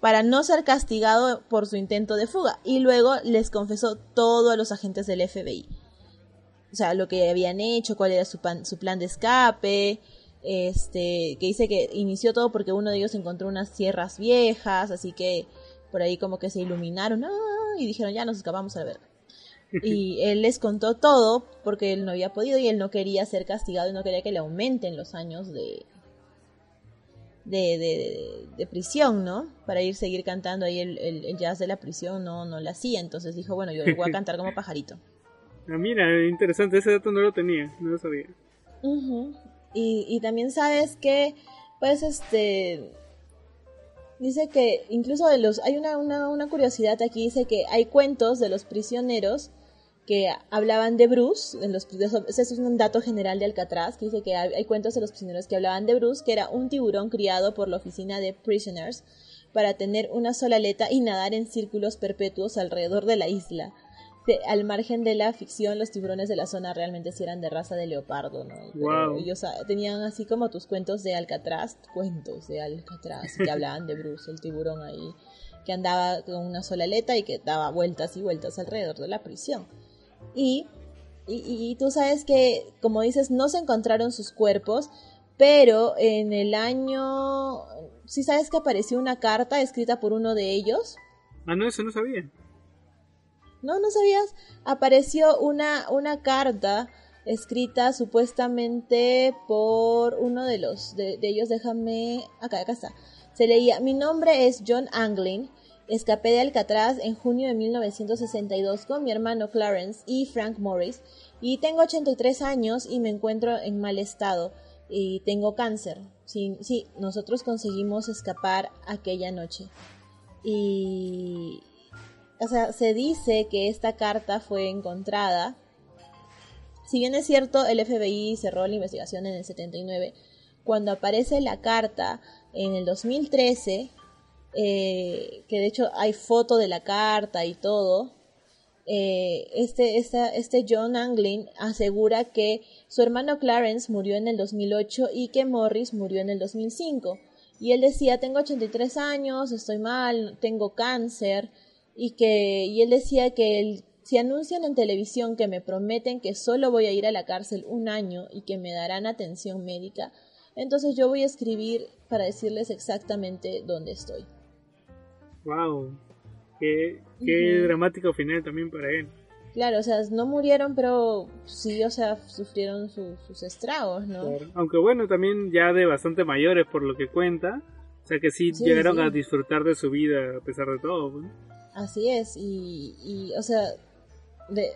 para no ser castigado por su intento de fuga. Y luego les confesó todo a los agentes del FBI. O sea, lo que habían hecho, cuál era su, pan- su plan de escape, este, que dice que inició todo porque uno de ellos encontró unas sierras viejas, así que por ahí como que se iluminaron ¡ah! y dijeron ya nos escapamos a la verga. Y él les contó todo porque él no había podido y él no quería ser castigado y no quería que le aumenten los años de, de, de, prisión, ¿no? Para ir seguir cantando ahí el, el, jazz de la prisión, no, no lo hacía. Entonces dijo, bueno, yo voy a cantar como pajarito. Ah, mira, interesante, ese dato no lo tenía, no lo sabía. Y, y también sabes que, pues, este, dice que incluso de los, hay una, una, una curiosidad aquí, dice que hay cuentos de los prisioneros que hablaban de Bruce, en los, ese es un dato general de Alcatraz, que dice que hay, cuentos de los prisioneros que hablaban de Bruce, que era un tiburón criado por la oficina de Prisoners para tener una sola aleta y nadar en círculos perpetuos alrededor de la isla. Al margen de la ficción, los tiburones de la zona realmente sí eran de raza de leopardo, ¿no? ellos ah, tenían así como tus cuentos de Alcatraz, cuentos de Alcatraz, que hablaban de Bruce, el tiburón ahí, que andaba con una sola aleta y que daba vueltas y vueltas alrededor de la prisión. Y, y, tú sabes que, como dices, no se encontraron sus cuerpos, pero en el año... ¿Sí sabes que apareció una carta escrita por uno de ellos? Ah, no, eso no sabía. No, no sabías. Apareció una, una carta escrita supuestamente por uno de los de, ellos. Déjame. Acá, acá está. Se leía: Mi nombre es John Anglin Escapé de Alcatraz en junio de 1962 con mi hermano Clarence y Frank Morris y tengo 83 años y me encuentro en mal estado y tengo cáncer. Sí, sí, nosotros conseguimos escapar aquella noche. Y o sea, se dice que esta carta fue encontrada. Si bien es cierto, el FBI cerró la investigación en el 79, cuando aparece la carta en el 2013, eh, que de hecho hay foto de la carta y todo, eh, este, este John Anglin asegura que su hermano Clarence murió en el 2008 y que Morris murió en el 2005. Y él decía, tengo 83 años, estoy mal, tengo cáncer, y que y él decía que si anuncian en televisión que me prometen que solo voy a ir a la cárcel un año y que me darán atención médica, entonces yo voy a escribir para decirles exactamente dónde estoy. Wow, qué, qué dramático final también para él. Claro, o sea, no murieron, pero sí, o sea, sufrieron sus estragos, ¿no? Aunque bueno, también ya de bastante mayores por lo que cuenta, o sea que sí, llegaron a disfrutar de su vida a pesar de todo. Así es, y, y o sea, de,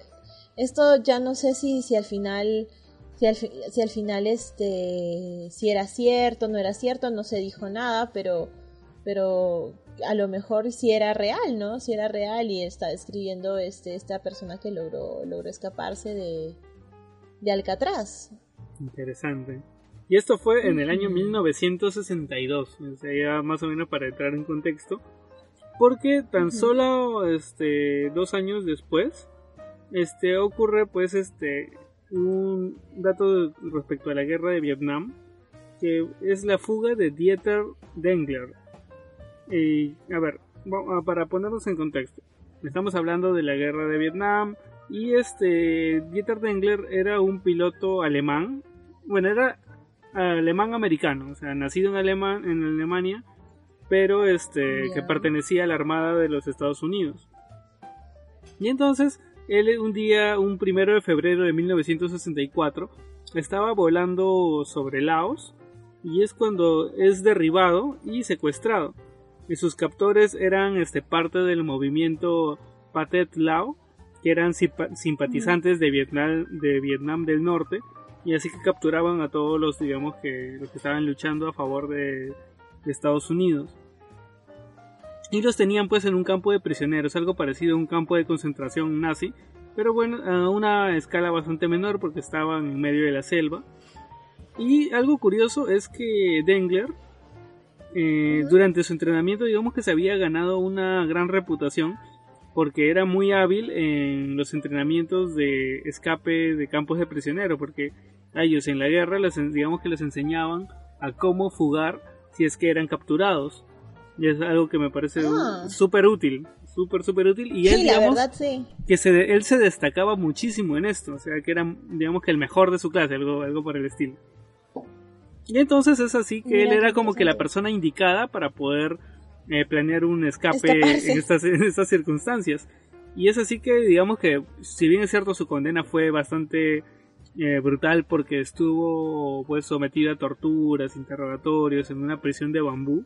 esto ya no sé si, si al final, si al, si al final este, si era cierto, no era cierto, no se dijo nada, pero, pero a lo mejor si era real, ¿no? Si era real y está escribiendo este, esta persona que logró, logró escaparse de, de Alcatraz. Interesante. Y esto fue en el año 1962, o sea, ya más o menos para entrar en contexto, porque tan solo este, dos años después este, ocurre pues este, un dato respecto a la guerra de Vietnam, que es la fuga de Dieter Dengler, y, a ver, ah, para ponernos en contexto, estamos hablando de la guerra de Vietnam y este Dieter Dengler era un piloto alemán, bueno, era alemán americano, o sea, nacido en Alemania, pero este que pertenecía a la Armada de los Estados Unidos. Y entonces, él un día, un primero de febrero de 1964, estaba volando sobre Laos y es cuando es derribado y secuestrado y sus captores eran este, parte del movimiento Pathet Lao, que eran simpatizantes de Vietnam, de Vietnam del Norte, y así que capturaban a todos los, digamos, que, los que estaban luchando a favor de, Estados Unidos. Y los tenían pues en un campo de prisioneros, algo parecido a un campo de concentración nazi, pero bueno, a una escala bastante menor porque estaban en medio de la selva. Y algo curioso es que Dengler eh, durante su entrenamiento digamos que se había ganado una gran reputación porque era muy hábil en los entrenamientos de escape de campos de prisioneros porque a ellos en la guerra les, digamos que les enseñaban a cómo fugar si es que eran capturados. Y es algo que me parece ah. súper útil súper súper útil. Y él digamos que se, él se destacaba muchísimo en esto o sea que era digamos que el mejor de su clase algo algo por el estilo. Y entonces es así que él era como que la persona indicada para poder eh, planear un escape en estas, en estas circunstancias. Y es así que digamos que si bien es cierto su condena fue bastante eh, brutal porque estuvo pues sometido a torturas, interrogatorios en una prisión de bambú.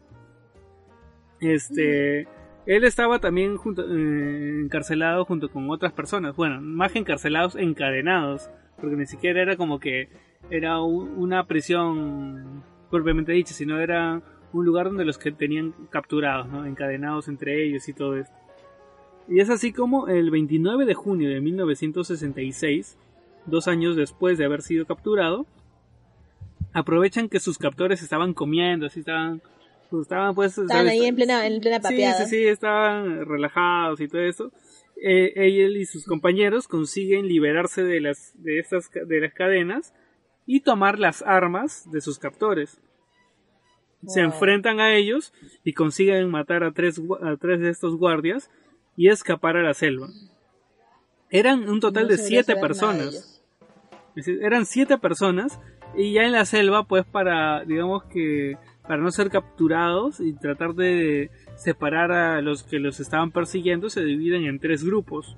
Este, él estaba también junto, eh, encarcelado junto con otras personas, bueno, más que encarcelados, encadenados, porque ni siquiera era como que era una prisión propiamente dicha, sino era un lugar donde los que tenían capturados, ¿no? encadenados entre ellos y todo esto. Y es así como el 29 de junio de 1966, dos años después de haber sido capturado, aprovechan que sus captores estaban comiendo, así estaban, pues, estaban pues... Estaban ahí en plena, en plena papeada. Sí, sí, sí, estaban relajados y todo eso. Eh, él y sus compañeros consiguen liberarse de las, de estas, de las cadenas y tomar las armas de sus captores. Se enfrentan a ellos y consiguen matar a tres, a tres de estos guardias y escapar a la selva. Eran un total de siete personas. Eran siete personas y ya en la selva, pues para, digamos que, para no ser capturados y tratar de separar a los que los estaban persiguiendo, se dividen en tres grupos.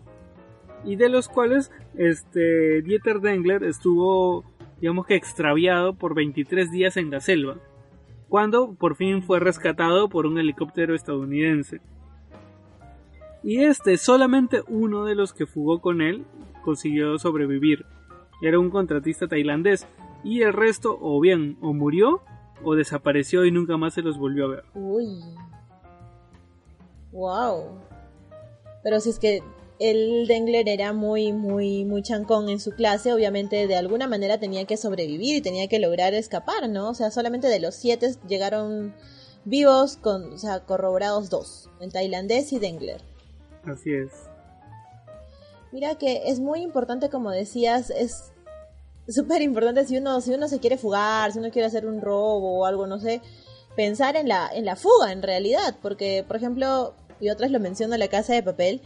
Y de los cuales, este, Dieter Dengler estuvo, digamos que extraviado por 23 días en la selva, cuando por fin fue rescatado por un helicóptero estadounidense. Y este, solamente uno de los que fugó con él consiguió sobrevivir. Era un contratista tailandés. Y el resto, o bien, o murió, o desapareció y nunca más se los volvió a ver. Uy. Wow. Pero si es que el Dengler era muy, muy, muy chancón en su clase, obviamente de alguna manera tenía que sobrevivir y tenía que lograr escapar, ¿no? O sea, solamente de los siete llegaron vivos, con, o sea, corroborados dos, el tailandés y Dengler. Así es. Mira que es muy importante, como decías, es súper importante si uno, si uno se quiere fugar, si uno quiere hacer un robo o algo, no sé, pensar en la, en la fuga en realidad, porque por ejemplo, y otras lo menciono la casa de papel,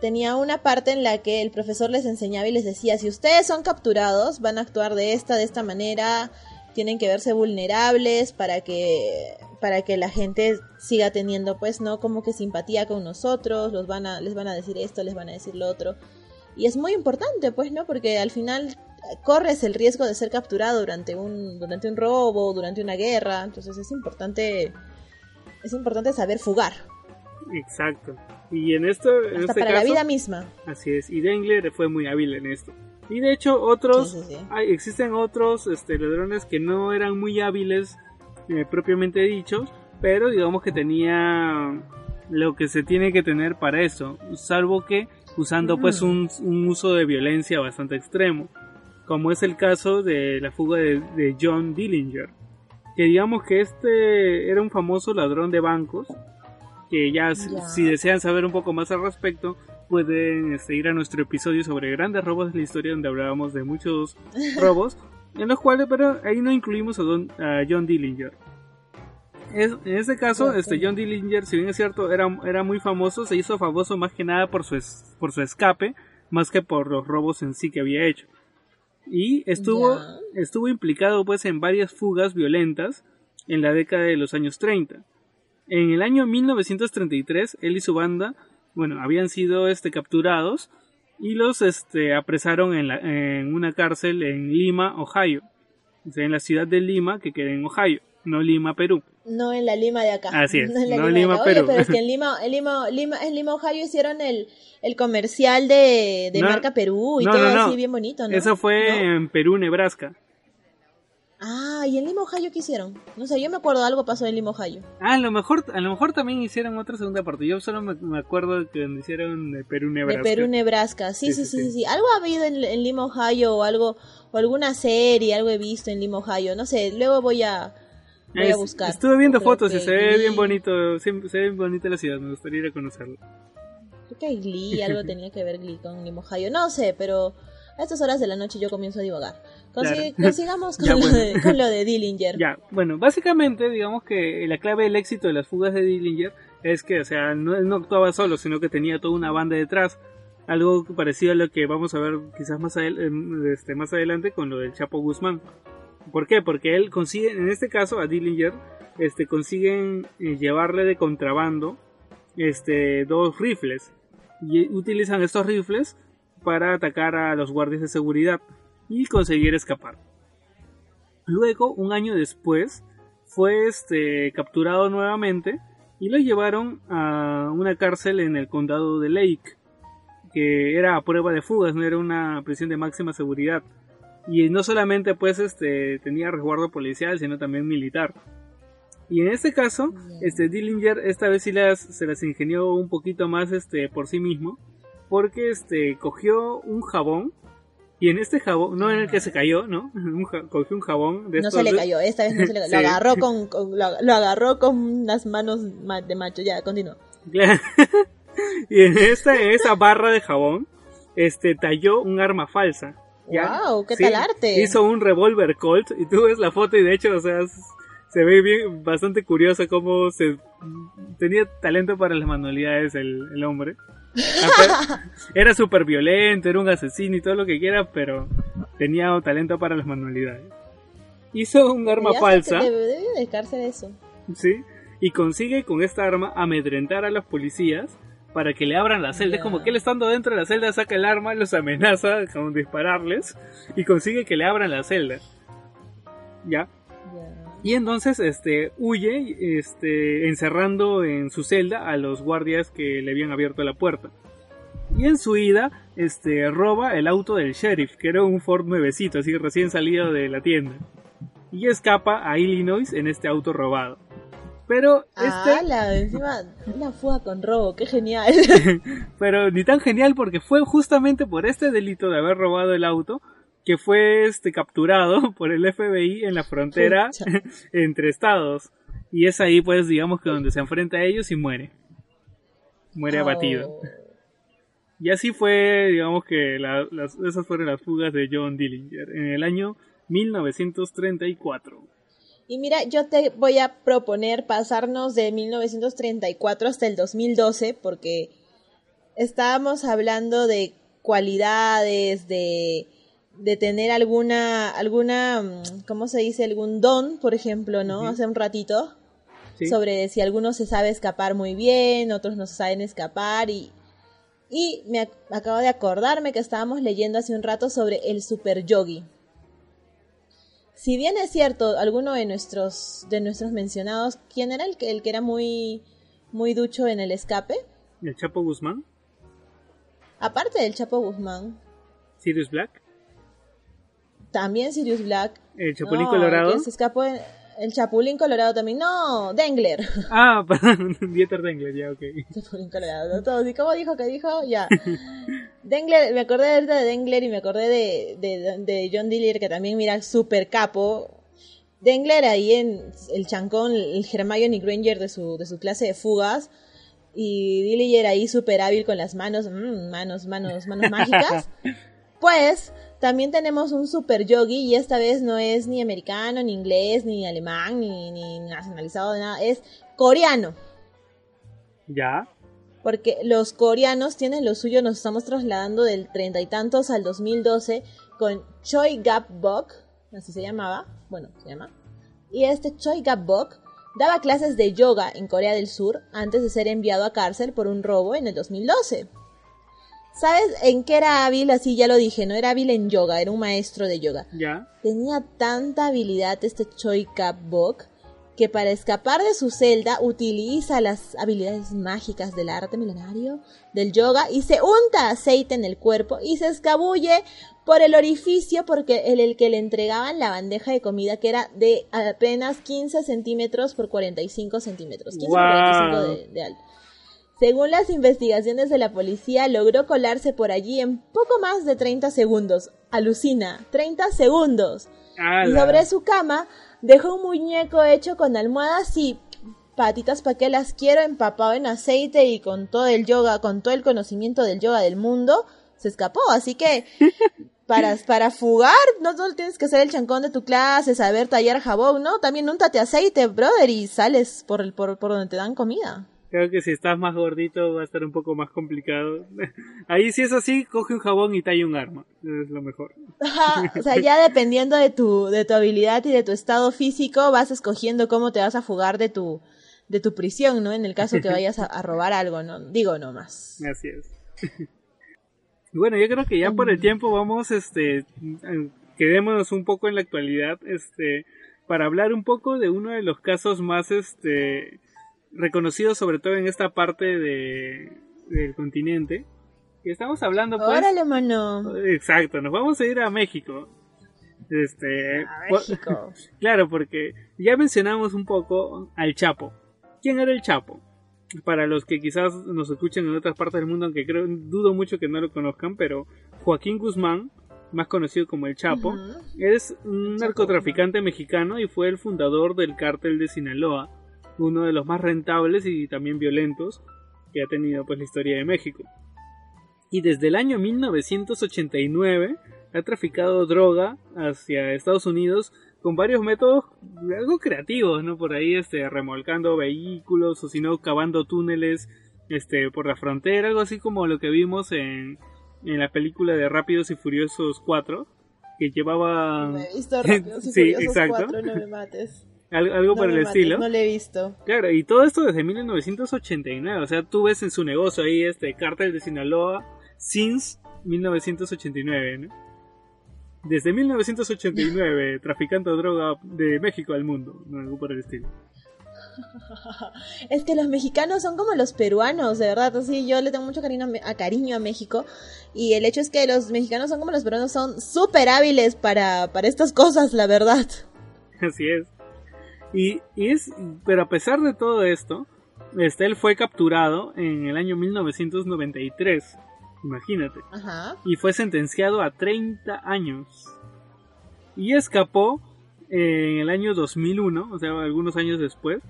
tenía una parte en la que el profesor les enseñaba y les decía, si ustedes son capturados, van a actuar de esta, de esta manera, tienen que verse vulnerables para que para que la gente siga teniendo pues no como que simpatía con nosotros, los van a les van a decir esto, les van a decir lo otro. Y es muy importante pues, ¿no? Porque al final corres el riesgo de ser capturado durante un durante un robo, durante una guerra, entonces es importante es importante saber fugar. Exacto. Y en esto en Hasta este para la vida misma. Así es, y Dengler fue muy hábil en esto. Y de hecho otros, Hay, existen otros este, ladrones que no eran muy hábiles eh, propiamente dichos, pero digamos que tenía lo que se tiene que tener para eso, salvo que usando pues un, uso de violencia bastante extremo, como es el caso de la fuga de, de John Dillinger, que digamos que este era un famoso ladrón de bancos, que ya, si desean saber un poco más al respecto, pueden este, ir a nuestro episodio sobre grandes robos de la historia donde hablábamos de muchos robos, en los cuales, pero ahí no incluimos a, John Dillinger. en este caso, este John Dillinger, si bien es cierto, era, era muy famoso, se hizo famoso más que nada por su, por su escape, más que por los robos en sí que había hecho. Y estuvo, estuvo implicado pues en varias fugas violentas en la década de los años 30. En el año 1933, él y su banda bueno, habían sido este, capturados y los este, apresaron en, la, en una cárcel en Lima, Ohio. O sea, en la ciudad de Lima, que queda en Ohio, no Lima, Perú. No en la Lima de acá. Así es, no, en Lima, Perú. pero es que en Lima, en Lima, Lima, en Lima Ohio hicieron el, el comercial de, de marca Perú y todo así bien bonito, ¿no? Eso fue en Perú, Nebraska. Ah, ¿y en Lima, Ohio qué hicieron? No sé, yo me acuerdo algo pasó en Lima, Ohio. Ah, a lo mejor, a lo mejor también hicieron otra segunda parte. Yo solo me, acuerdo que hicieron de Perú, Nebraska. De Perú, Nebraska. Sí, sí, sí, sí. Algo ha habido en, Lima, Ohio o algo, o alguna serie, algo he visto en Lima, Ohio. No sé, luego voy a, voy a buscar. Estuve viendo fotos y se ve bien bonito, se, ve bien bonita la ciudad. Me gustaría ir a conocerlo. Creo que hay Glee, algo tenía que ver Glee con Lima, Ohio. No sé, pero a estas horas de la noche yo comienzo a divagar. Consigamos con, lo de, Dillinger. Ya, bueno, básicamente digamos que la clave del éxito de las fugas de Dillinger es que, o sea, no, no actuaba solo, sino que tenía toda una banda detrás. Algo parecido a lo que vamos a ver quizás más, este, más adelante con lo del Chapo Guzmán. ¿Por qué? Porque él consigue, en este caso a Dillinger, este, consiguen eh, llevarle de contrabando este, dos rifles. Y utilizan estos rifles para atacar a los guardias de seguridad y conseguir escapar. Luego, un año después, fue este, capturado nuevamente y lo llevaron a una cárcel en el condado de Lake, que era a prueba de fugas, no era una prisión de máxima seguridad. Y no solamente pues este tenía resguardo policial, sino también militar. Y en este caso, este Dillinger esta vez sí las, se las ingenió un poquito más este por sí mismo, porque este cogió un jabón y en este jabón, no en el que se cayó, ¿no? cogió un jabón de No se le cayó, esta vez no se le cayó. Lo agarró con, lo, agarró con unas manos de macho. Ya, continúa. y en esta, esa barra de jabón, este talló un arma falsa. ¡Wow! ¿Qué tal arte? Hizo un revólver Colt y tú ves la foto y de hecho, o sea, se ve bien, bastante curioso cómo se tenía talento para las manualidades el, el hombre. era súper violento, era un asesino y todo lo que quiera, pero tenía talento para las manualidades. Hizo un arma falsa. Debe, de eso. Sí, y consigue con esta arma amedrentar a los policías para que le abran la celda. Es como que él estando dentro de la celda saca el arma, los amenaza con dispararles y consigue que le abran la celda. ¿Ya? Y entonces este huye este encerrando en su celda a los guardias que le habían abierto la puerta. Y en su ida este roba el auto del sheriff, que era un Ford nuevecito, así recién salido de la tienda. Y escapa a Illinois en este auto robado. Pero este. la, encima una fuga con robo, qué genial. Pero ni tan genial porque fue justamente por este delito de haber robado el auto que fue este, capturado por el FBI en la frontera entre estados. Y es ahí, pues, digamos que donde se enfrenta a ellos y muere. Muere abatido. Oh. Y así fue, digamos que esas fueron las fugas de John Dillinger en el año 1934. Y mira, yo te voy a proponer pasarnos de 1934 hasta el 2012 porque estábamos hablando de cualidades, de de tener alguna, alguna, mm, ¿cómo se dice? Algún don, por ejemplo, ¿no? Hace un ratito. Sobre si algunos se sabe escapar muy bien, otros no se saben escapar y, y me acabo de acordarme que estábamos leyendo hace un rato sobre el super yogi. Si bien es cierto, alguno de nuestros, de nuestros mencionados, ¿quién era el que, el que era muy, muy ducho en el escape? ¿El Chapo Guzmán? Aparte del Chapo Guzmán. ¿Sirius Black? También Sirius Black. ¿El Chapulín Colorado? se escapó El Chapulín Colorado también. No, Dengler. Ah, perdón. Dieter Dengler, ya, ok. Chapulín Colorado. Todo. ¿Y cómo dijo que dijo? Ya. Dengler, me acordé ahorita de Dengler y me acordé de, de, de John Dillier, que también mira super capo. Dengler ahí en el chancón, el Hermione Granger de su, de su clase de fugas. Y Dillier ahí super hábil con las manos, mmm, manos, manos, manos mágicas. Pues también tenemos un super yogi y esta vez no es ni americano, ni inglés, ni alemán, ni, ni nacionalizado de nada, es coreano. ¿Ya? Porque los coreanos tienen lo suyo, nos estamos trasladando del treinta y tantos al 2012 con Choi Gap Bok, así se llamaba, bueno, se llama. Y este Choi Gap Bok daba clases de yoga en Corea del Sur antes de ser enviado a cárcel por un robo en el 2012. ¿Sabes en qué era hábil? Así ya lo dije, no era hábil en yoga, era un maestro de yoga. Ya. Tenía tanta habilidad este Choi Kap Bok que para escapar de su celda utiliza las habilidades mágicas del arte milenario del yoga y se unta aceite en el cuerpo y se escabulle por el orificio porque el, el que le entregaban la bandeja de comida que era de apenas 15 centímetros por 45 centímetros. 15 por 45 de, de alto. Según las investigaciones de la policía, logró colarse por allí en poco más de 30 segundos. Alucina, 30 segundos. Y sobre su cama dejó un muñeco hecho con almohadas y patitas para que las quiero empapado en aceite y con todo el yoga, con todo el conocimiento del yoga del mundo, se escapó. Así que para, para fugar, no solo tienes que ser el chancón de tu clase, saber tallar jabón, ¿no? También untate aceite, brother, y sales por, el, por, por donde te dan comida. Creo que si estás más gordito va a estar un poco más complicado. Ahí si es así, coge un jabón y talla un arma. Es lo mejor. o sea, ya dependiendo de tu, de tu habilidad y de tu estado físico, vas escogiendo cómo te vas a fugar de tu, de tu prisión, ¿no? En el caso que vayas a, robar algo, ¿no? Digo nomás. Así es. bueno, yo creo que ya por el tiempo vamos, este, quedémonos un poco en la actualidad, este, para hablar un poco de uno de los casos más, este, reconocidos sobre todo en esta parte de, del continente. Y estamos hablando pues... Órale, mano. Exacto, nos vamos a ir a México. Este, a México. claro, porque ya mencionamos un poco al Chapo. ¿Quién era el Chapo? Para los que quizás nos escuchen en otras partes del mundo, aunque creo, dudo mucho que no lo conozcan, pero Joaquín Guzmán, más conocido como el Chapo, es un narcotraficante mexicano y fue el fundador del cártel de Sinaloa, uno de los más rentables y también violentos que ha tenido pues la historia de México. Y desde el año 1989 ha traficado droga hacia Estados Unidos con varios métodos algo creativos, ¿no? Por ahí este remolcando vehículos o si no cavando túneles este por la frontera, algo así como lo que vimos en, en la película de Rápidos y Furiosos 4 que llevaba sí, exacto. no me mates. Algo por el estilo. No lo he visto. Claro, y todo esto desde 1989. O sea, tú ves en su negocio ahí este cártel de Sinaloa since 1989, ¿no? Desde 1989, traficando droga de México al mundo, ¿no? algo por el estilo. Es que los mexicanos son como los peruanos, de verdad. Así, yo le tengo mucho cariño a, cariño a México. Y el hecho es que los mexicanos son como los peruanos, son súper hábiles para, para estas cosas, la verdad. Así es. Y, y, es, pero a pesar de todo esto, este, él fue capturado en el año 1993 imagínate. Y fue sentenciado a 30 años. Y escapó en el año 2001, o sea, algunos años después.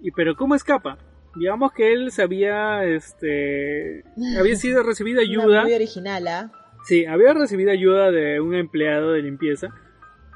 Y pero ¿cómo escapa? Digamos que él se había, este, había sido recibido ayuda. muy original, ¿ah? Sí, había recibido ayuda de un empleado de limpieza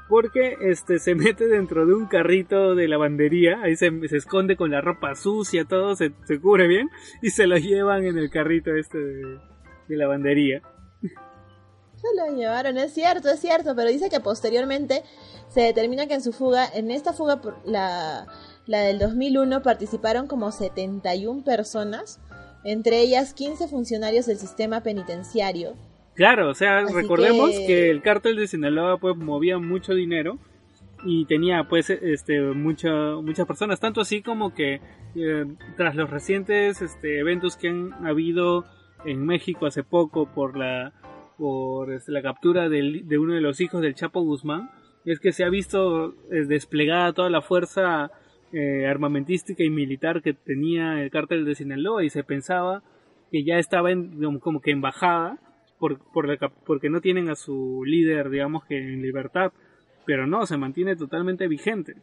porque este se mete dentro de un carrito de lavandería, ahí se, se esconde con la ropa sucia, todo se, se, cubre bien y se lo llevan en el carrito este de, de lavandería. Se lo llevaron, es cierto, es cierto, pero dice que posteriormente se determina que en su fuga, en esta fuga, la, la del 2001, participaron como 71 personas, entre ellas 15 funcionarios del sistema penitenciario. Claro, o sea, recordemos que... el cártel de Sinaloa pues movía mucho dinero y tenía pues este muchas personas tanto así como que eh, tras los recientes este, eventos que han habido en México hace poco por la por este, la captura de uno de los hijos del Chapo Guzmán es que se ha visto eh, desplegada toda la fuerza eh, armamentística y militar que tenía el cártel de Sinaloa y se pensaba que ya estaba en, como que embajada por, por porque no tienen a su líder digamos que en libertad pero no se mantiene totalmente vigente.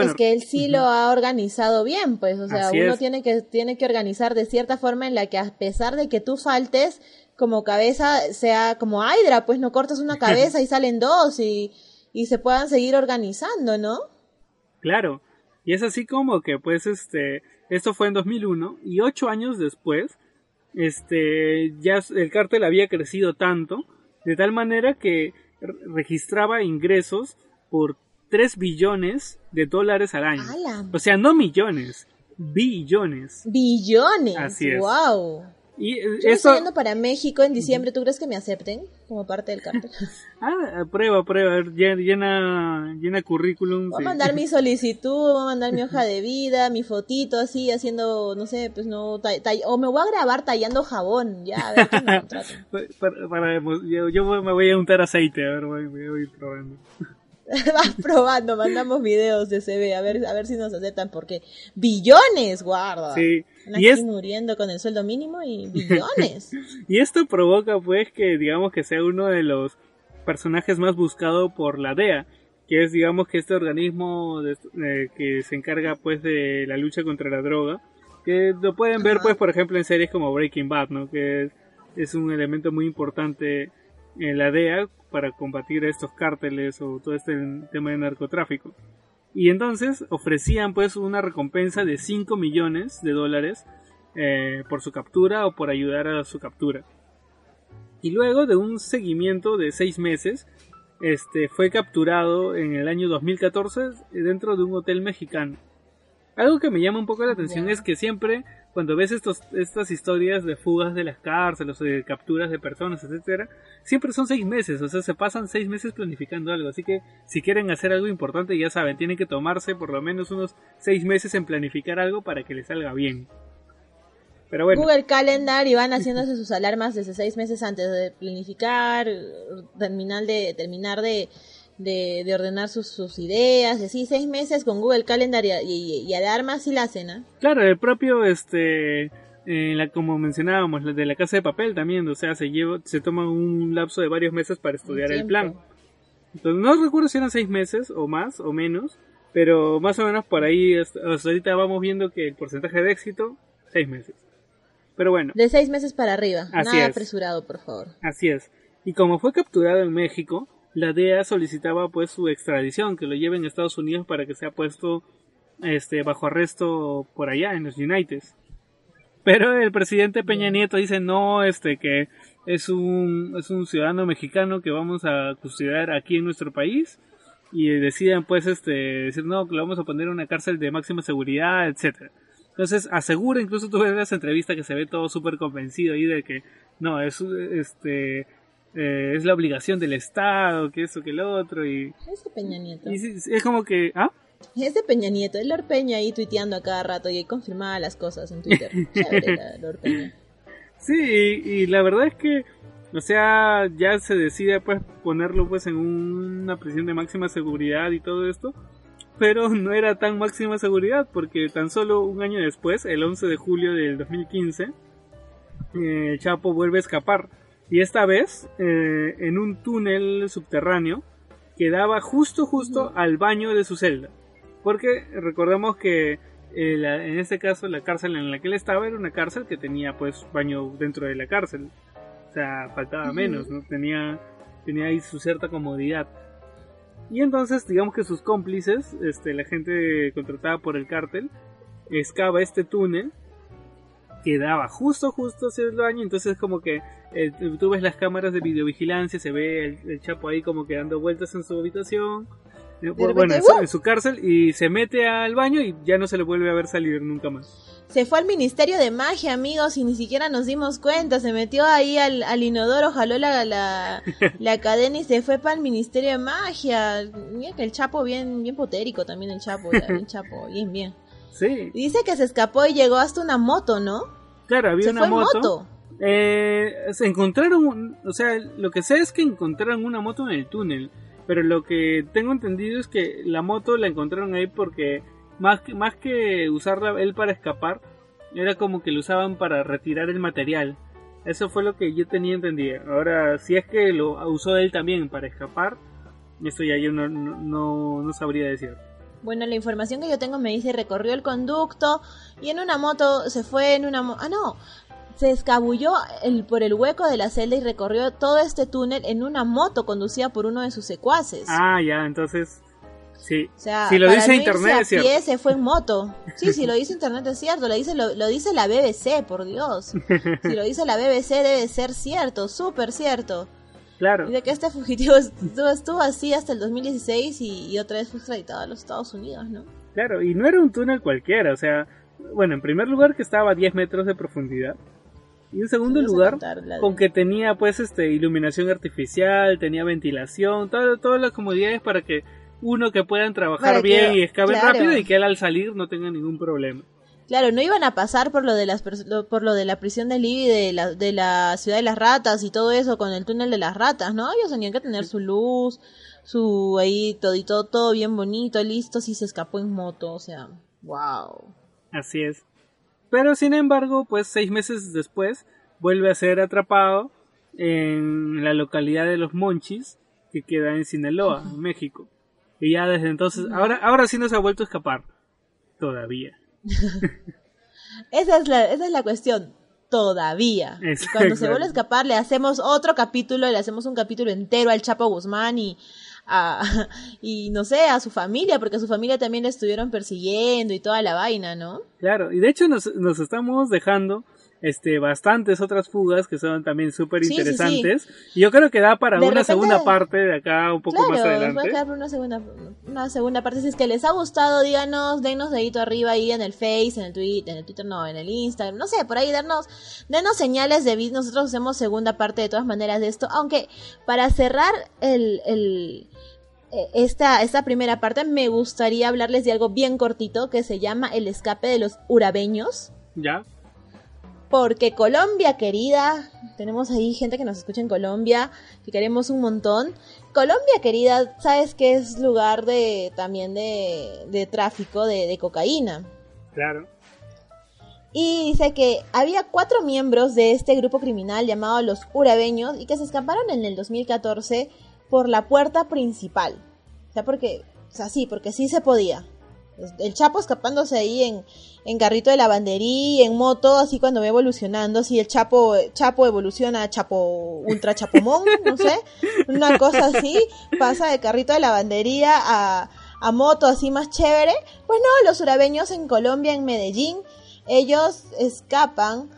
Es que él sí lo ha organizado bien, pues, o sea, uno tiene que, tiene que organizar de cierta forma en la que a pesar de que tú faltes, como cabeza sea como Hydra, pues no cortas una cabeza y salen dos y, y se puedan seguir organizando, ¿no? Claro, y es así como que, pues, este, esto fue en 2001 y ocho años después, este, ya el cártel había crecido tanto, de tal manera que registraba ingresos por 3 billones de dólares al año. O sea, no millones, billones. Billones. Así es. Wow. Y Yo estoy yendo para México en diciembre. ¿Tú crees que me acepten como parte del cartel? ah, prueba, prueba. Llena, llena currículum. Voy a mandar mi solicitud, voy a mandar mi hoja de vida, mi fotito así, haciendo, no sé, pues no. o me voy a grabar tallando jabón, ya, a ver qué me para, yo, yo, me voy a untar aceite, a ver, voy, voy a ir probando. Vas probando, mandamos videos de CB a ver, a ver si nos aceptan, porque billones, guarda. Sí. Y es... muriendo con el sueldo mínimo y billones. y esto provoca pues que digamos que sea uno de los personajes más buscados por la DEA, que es digamos que este organismo que se encarga pues de la lucha contra la droga, que lo pueden ver pues por ejemplo en series como Breaking Bad, ¿no? Que es, es un elemento muy importante en la DEA para combatir estos cárteles o todo este tema de narcotráfico. Y entonces ofrecían pues una recompensa de 5 millones de dólares eh, por su captura o por ayudar a su captura. Y luego de un seguimiento de 6 meses, este, fue capturado en el año 2014 dentro de un hotel mexicano. Algo que me llama un poco la atención es que siempre cuando ves estos, estas historias de fugas de las cárceles de capturas de personas, etcétera, siempre son seis meses, o sea, se pasan seis meses planificando algo. Así que si quieren hacer algo importante, ya saben, tienen que tomarse por lo menos unos seis meses en planificar algo para que les salga bien. Pero bueno. Google Calendar y van haciéndose sus alarmas desde seis meses antes de planificar, terminar de, terminar de, de, ordenar sus, sus ideas, así seis meses con Google Calendar y, y, y la cena. Claro, el propio, este, eh, la, como mencionábamos, de la casa de papel también, o sea, se lleva, se toma un lapso de varios meses para estudiar el plan. Entonces, no recuerdo si eran seis meses o más o menos, pero más o menos por ahí, hasta ahorita vamos viendo que el porcentaje de éxito, seis meses. Pero bueno. De seis meses para arriba. Nada apresurado, por favor. Así es. Y como fue capturado en México, la DEA solicitaba pues su extradición, que lo lleven a Estados Unidos para que sea puesto este bajo arresto por allá en los United. Pero el presidente Peña Nieto dice no, este que es un es un ciudadano mexicano que vamos a custodiar aquí en nuestro país y deciden pues este decir no que lo vamos a poner en una cárcel de máxima seguridad, etcétera. Entonces asegura, incluso tú ves esa entrevista que se ve todo súper convencido ahí de que no, es este eh, es la obligación del Estado, que eso, que lo otro y... Es de Peña Nieto. es como que... ¿Ah? Es de Peña Nieto, el Lord Peña ahí tuiteando a cada rato y confirmaba las cosas en Twitter. Lord Peña. Sí, y, la verdad es que, o sea, ya se decide pues ponerlo pues en una prisión de máxima seguridad y todo esto, pero no era tan máxima seguridad porque tan solo un año después, el 11 de julio del 2015, eh, Chapo vuelve a escapar. Y esta vez eh, en un túnel subterráneo que daba justo justo al baño de su celda. Porque recordemos que eh, en este caso la cárcel en la que él estaba era una cárcel que tenía pues baño dentro de la cárcel. O sea, faltaba menos, ¿no? Tenía, tenía ahí su cierta comodidad. Y entonces, digamos que sus cómplices, este, la gente contratada por el cártel, excava este túnel que daba justo, justo hacia el baño. Entonces, como que eh, tú ves las cámaras de videovigilancia, se ve el, Chapo ahí como que dando vueltas en su habitación. Eh, bueno, en su, cárcel y se mete al baño y ya no se le vuelve a ver salir nunca más. Se fue al Ministerio de Magia, amigos, y ni siquiera nos dimos cuenta. Se metió ahí al, al inodoro, jaló la, la, la, cadena y se fue para el Ministerio de Magia. Mira que el Chapo bien, bien potérico también el Chapo, bien Chapo, bien, bien. Sí. Dice que se escapó y llegó hasta una moto, ¿no? Claro, había una moto. Eh, se encontraron, o sea, lo que sé es que encontraron una moto en el túnel, pero lo que tengo entendido es que la moto la encontraron ahí porque más que, más que usarla él para escapar, era como que lo usaban para retirar el material. Eso fue lo que yo tenía entendido. Ahora, si es que lo usó él también para escapar, eso ya yo no, no, no sabría decir. Bueno, la información que yo tengo me dice recorrió el conducto y en una moto se fue en una moto. Ah, no. Se escabulló el, por el hueco de la celda y recorrió todo este túnel en una moto conducida por uno de sus secuaces. Ah, ya, entonces. Sí. O sea, si lo dice internet es cierto. se fue en moto. Sí, si lo dice internet es cierto. Lo dice, lo, lo dice la BBC, por Dios. Si lo dice la BBC debe ser cierto, súper cierto. Claro. Y de que este fugitivo estuvo, así hasta el 2016 y, otra vez fue extraditado a los Estados Unidos, ¿no? Claro, y no era un túnel cualquiera, o sea, bueno, en primer lugar que estaba a 10 metros de profundidad. Y en segundo lugar, con que tenía pues este iluminación artificial, tenía ventilación, todas las comodidades para que uno que puedan trabajar bien y escape rápido y que él al salir no tenga ningún problema. Claro, no iban a pasar por lo de las por lo de la prisión de Libby de la, de la ciudad de las ratas y todo eso con el túnel de las ratas, ¿no? Ellos tenían que tener su luz, su ahí todo y todo, todo bien bonito, listo, si se escapó en moto, o sea, wow. Así es. Pero sin embargo, pues seis meses después vuelve a ser atrapado en la localidad de Los Monchis, que queda en Sinaloa, México. Y ya desde entonces, ahora, ahora sí no se ha vuelto a escapar. Todavía. esa, es la, esa es la cuestión. Todavía. cuando se vuelve a escapar, le hacemos otro capítulo, le hacemos un capítulo entero al Chapo Guzmán y a, y no sé, a su familia, porque a su familia también le estuvieron persiguiendo y toda la vaina, ¿no? Claro, y de hecho nos, nos estamos dejando este bastantes otras fugas que son también súper interesantes. Y yo creo que da para una segunda parte de acá un poco más adelante. Claro, una segunda, una segunda parte. Si es que les ha gustado, díganos, denos dedito arriba ahí en el Face, en el Twitter, en el Twitter no, en el Instagram, no sé, por ahí darnos, denos señales de vida. Nosotros hacemos segunda parte de todas maneras de esto. Aunque para cerrar el, el esta, esta primera parte me gustaría hablarles de algo bien cortito que se llama el escape de los urabeños. Ya porque Colombia querida, tenemos ahí gente que nos escucha en Colombia, que queremos un montón. Colombia querida, sabes que es lugar de también de, tráfico de, cocaína. Claro. Y dice que había cuatro miembros de este grupo criminal llamado los Urabeños y que se escaparon en el 2014 por la puerta principal. O sea, porque, o sea, sí, porque sí se podía. El Chapo escapándose ahí en, en carrito de lavandería, en moto, así cuando va evolucionando, así el Chapo, Chapo evoluciona a Chapo, Ultra Chapomón, no sé, una cosa así, pasa de carrito de lavandería a, a moto así más chévere. Pues no, los urabeños en Colombia, en Medellín, ellos escapan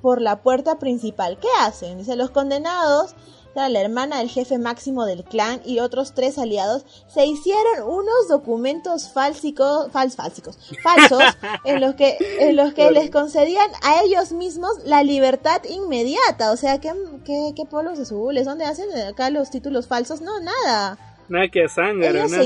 por la puerta principal. ¿Qué hacen? Dice, los condenados la hermana del jefe máximo del clan y otros tres aliados, se hicieron unos documentos falsicos, fals, falsicos, falsos en los que, en los que les concedían a ellos mismos la libertad inmediata. O sea, ¿qué, qué, qué polos azules? ¿Dónde hacen acá los títulos falsos? No, nada. Nada que zángaro, nada.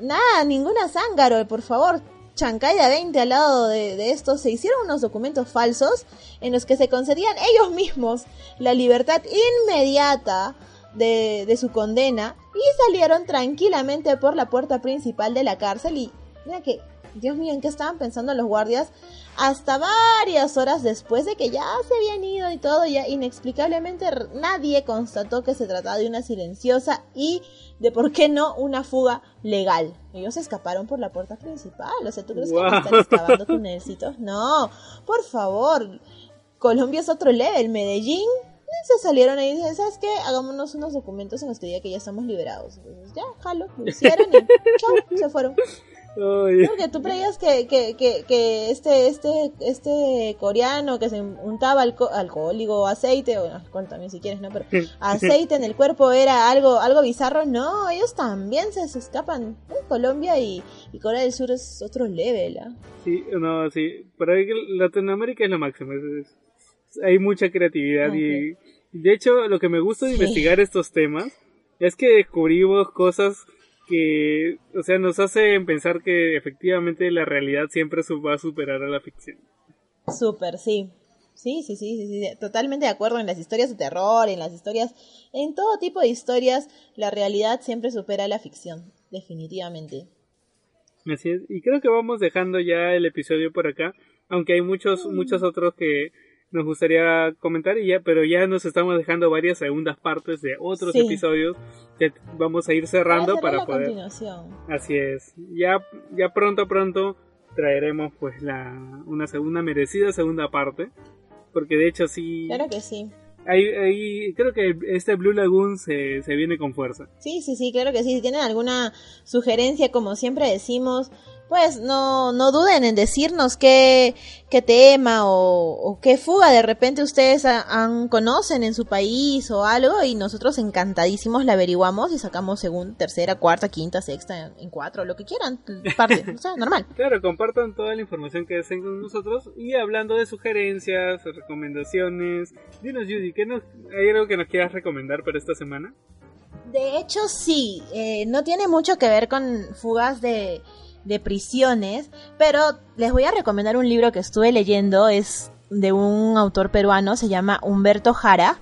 nada, ninguna zángaro, por favor Chancaya 20 al lado de, estos se hicieron unos documentos falsos en los que se concedían ellos mismos la libertad inmediata de, de su condena y salieron tranquilamente por la puerta principal de la cárcel y mira que Dios mío, ¿en qué estaban pensando los guardias? Hasta varias horas después de que ya se habían ido y todo, ya inexplicablemente nadie constató que se trataba de una silenciosa y de por qué no una fuga legal. Ellos escaparon por la puerta principal. O sea, ¿tú crees que están excavando tunelcitos? No, por favor. Colombia es otro level. Medellín se salieron ahí y dicen, ¿sabes qué? Hagámonos unos documentos en los que diga que ya estamos liberados. Entonces, ya, jalo, lo hicieron y chao, se fueron. Porque tú creías que, que, que, este, este, este coreano que se untaba alco alcohólico, aceite, o bueno, también si quieres, ¿no? Pero aceite en el cuerpo era algo, algo bizarro. No, ellos también se, escapan. Colombia y, Corea del Sur es otro level, ¿ah? Sí, no, sí. Pero Latinoamérica es lo máximo. hay mucha creatividad y de hecho lo que me gusta de investigar estos temas es que descubrimos cosas que, o sea, nos hace pensar que efectivamente la realidad siempre va a superar a la ficción. Súper, sí. Sí, sí, sí, sí, sí, totalmente de acuerdo en las historias de terror, en las historias, en todo tipo de historias, la realidad siempre supera a la ficción, definitivamente. Así es, y creo que vamos dejando ya el episodio por acá, aunque hay muchos, mm. muchos otros que nos gustaría comentar y ya, pero ya nos estamos dejando varias segundas partes de otros episodios que vamos a ir cerrando para poder. Así es. Ya, ya pronto, pronto traeremos pues la una segunda merecida segunda parte, porque de hecho sí. Claro que sí. Ahí, creo que este Blue Lagoon se, se viene con fuerza. Sí, sí, sí, claro que sí. Si tienen alguna sugerencia, como siempre decimos, pues no, no duden en decirnos qué, qué tema o, qué fuga de repente ustedes han, conocen en su país o algo y nosotros encantadísimos la averiguamos y sacamos según tercera, cuarta, quinta, sexta, en cuatro, lo que quieran, parte, o sea, normal. Claro, compartan toda la información que deseen con nosotros y hablando de sugerencias, recomendaciones, dinos Judy, ¿qué nos, ¿hay algo que nos quieras recomendar para esta semana? De hecho sí, eh, no tiene mucho que ver con fugas de de prisiones, pero les voy a recomendar un libro que estuve leyendo, es de un autor peruano, se llama Humberto Jara,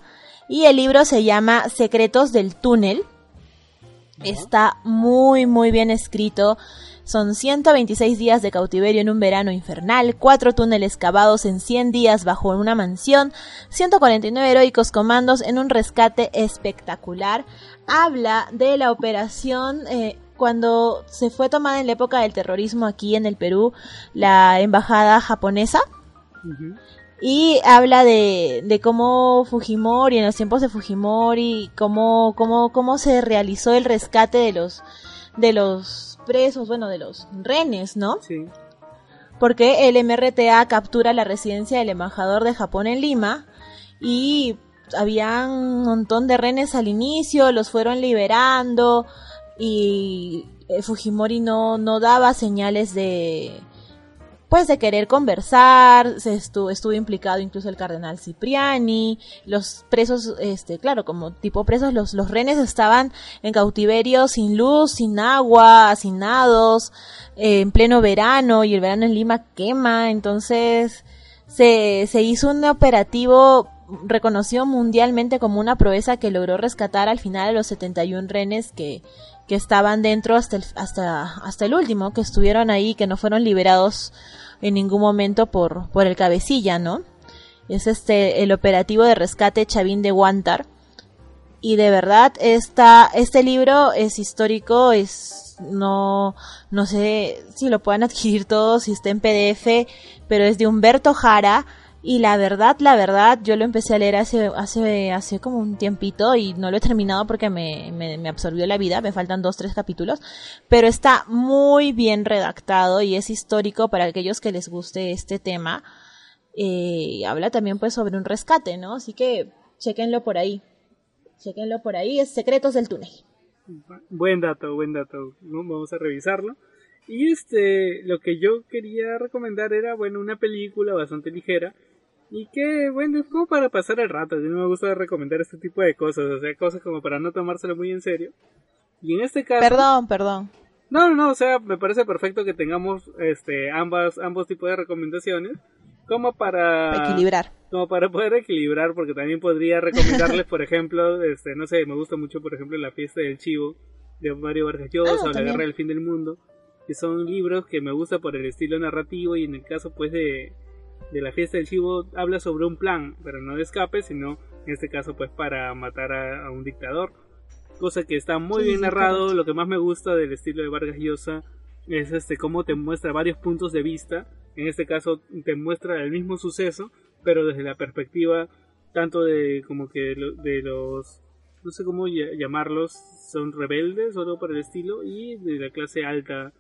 y el libro se llama Secretos del Túnel. Está muy, muy bien escrito. Son 126 días de cautiverio en un verano infernal, cuatro túneles cavados en 100 días bajo una mansión, 149 heroicos comandos en un rescate espectacular. Habla de la operación eh, cuando se fue tomada en la época del terrorismo aquí en el Perú la embajada japonesa. Y habla de, de cómo Fujimori, en los tiempos de Fujimori, cómo, cómo, cómo se realizó el rescate de los, de los presos, bueno, de los renes, ¿no? Sí. porque el MRTA captura la residencia del embajador de Japón en Lima y había un montón de renes al inicio, los fueron liberando y eh, Fujimori no, no daba señales de pues de querer conversar, se estuvo, estuvo implicado incluso el cardenal Cipriani, los presos, este, claro, como tipo presos, los, los renes estaban en cautiverio sin luz, sin agua, hacinados, eh, en pleno verano, y el verano en Lima quema, entonces se, se hizo un operativo reconocido mundialmente como una proeza que logró rescatar al final a los 71 renes que, que estaban dentro hasta el, hasta, hasta el último, que estuvieron ahí, que no fueron liberados en ningún momento por, por el cabecilla, ¿no? Es este, el operativo de rescate Chavín de Guantar. Y de verdad, esta, este libro es histórico, es, no, no sé si lo puedan adquirir todos, si está en PDF, pero es de Humberto Jara, y la verdad, la verdad, yo lo empecé a leer hace, hace, hace como un tiempito y no lo he terminado porque me, me, absorbió la vida, me faltan dos, tres capítulos, pero está muy bien redactado y es histórico para aquellos que les guste este tema. Eh, habla también pues sobre un rescate, ¿no? Así que chequenlo por ahí. Chequenlo por ahí, es Secretos del Túnel. Buen dato, buen dato. Vamos a revisarlo. Y este, lo que yo quería recomendar era, bueno, una película bastante ligera. Y que, bueno, es como para pasar el rato. A mí no me gusta recomendar este tipo de cosas. O sea, cosas como para no tomárselo muy en serio. Y en este caso. Perdón, perdón. No, no, o sea, me parece perfecto que tengamos este ambas ambos tipos de recomendaciones como para equilibrar. Como para poder equilibrar porque también podría recomendarles, por ejemplo, este no sé, me gusta mucho por ejemplo La fiesta del chivo de Mario Vargas Llosa ah, o La guerra del fin del mundo que son libros que me gusta por el estilo narrativo y en el caso pues de, de la fiesta del chivo habla sobre un plan, pero no de escape, sino en este caso pues para matar a, un dictador. Cosa que está muy bien narrado, lo que más me gusta del estilo de Vargas Llosa es este cómo te muestra varios puntos de vista, en este caso te muestra el mismo suceso, pero desde la perspectiva tanto de como que de los no sé cómo llamarlos, son rebeldes o algo por el estilo y de la clase alta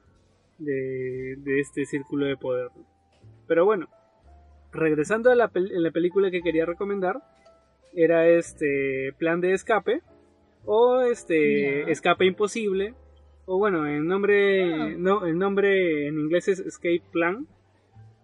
de, este círculo de poder. Pero bueno, regresando a la, la película que quería recomendar, era este Plan de Escape, o este Escape Imposible, o bueno, el nombre, ah. no, el nombre en inglés es Escape Plan,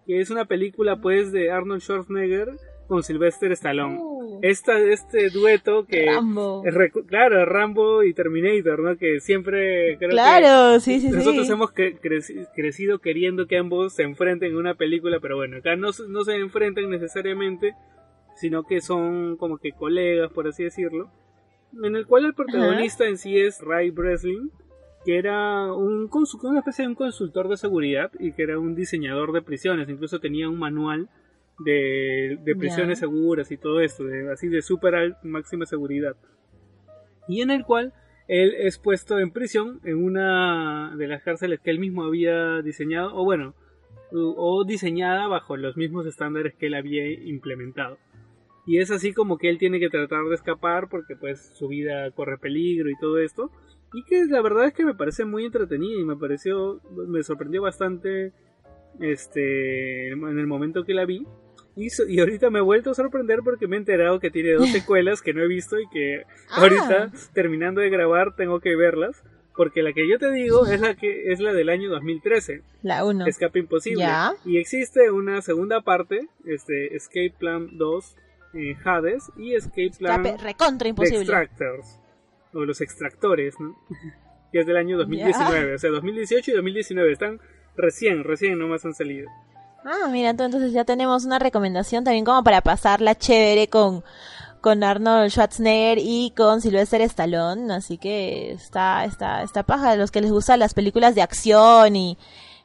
que es una película pues de Arnold Schwarzenegger con Sylvester Stallone. Uh. Esta, este dueto que Rambo. claro, Rambo y Terminator, ¿no? Que siempre creo claro, sí, sí, nosotros hemos crecido queriendo que ambos se enfrenten en una película, pero bueno, acá no, no se enfrentan necesariamente, sino que son como que colegas, por así decirlo, en el cual el protagonista en sí es Ray Breslin, que era un una especie de un consultor de seguridad y que era un diseñador de prisiones, incluso tenía un manual de, prisiones seguras y todo esto, de, así de super máxima seguridad. Y en el cual él es puesto en prisión en una de las cárceles que él mismo había diseñado, o bueno, o diseñada bajo los mismos estándares que él había implementado. Y es así como que él tiene que tratar de escapar porque pues su vida corre peligro y todo esto. Y que la verdad es que me parece muy entretenida y me pareció, me sorprendió bastante este en el momento que la vi y, ahorita me he vuelto a sorprender porque me he enterado que tiene dos secuelas que no he visto y que ah. ahorita, terminando de grabar, tengo que verlas. Porque la que yo te digo es la que es la del año 2013. La 1. Escape Imposible. Y existe una segunda parte, este Escape Plan 2 en Hades y Escape Plan Escape recontra imposible. Extractors o los extractores, ¿no? que es del año 2019, o sea, 2018 y 2019 están recién, recién nomás han salido. Ah, mira, entonces ya tenemos una recomendación también como para pasarla chévere con, con Arnold Schwarzenegger y con Sylvester Stallone, así que está, está, está paja. A los que les gustan las películas de acción y,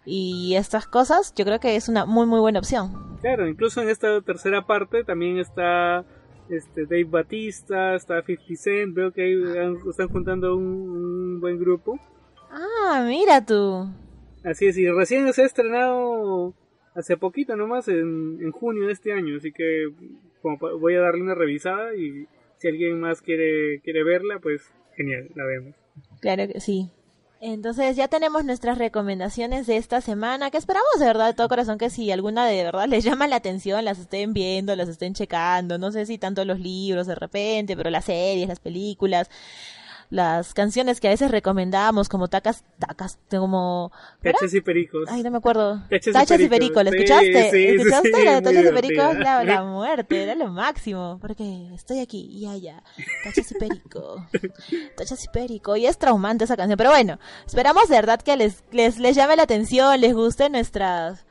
y estas cosas, yo creo que es una muy muy buena opción. Claro, incluso en esta tercera parte también está este Dave Batista, está 50 Cent, veo que están juntando un, un, buen grupo. Ah, mira tú. Así es, y recién se ha estrenado hace poquito nomás, en, en junio de este año, así que voy a darle una revisada y si alguien más quiere, quiere verla, pues genial, la vemos. Claro que sí. Entonces ya tenemos nuestras recomendaciones de esta semana, que esperamos de verdad de todo corazón que si alguna de verdad les llama la atención, las estén viendo, las estén checando, no sé si tanto los libros de repente, pero las series, las películas, las canciones que a veces recomendamos como tacas, tacas, como... Tachas y pericos. Ay, no me acuerdo. Tachas, y pericos, ¿la escuchaste? Sí, ¿Escuchaste sí, la de Tachas y pericos? La, la, muerte, era lo máximo, porque estoy aquí y allá. Tachas y perico. Tachas y perico. Y es traumante esa canción, pero bueno, esperamos de verdad que les, les, les llame la atención, les guste nuestras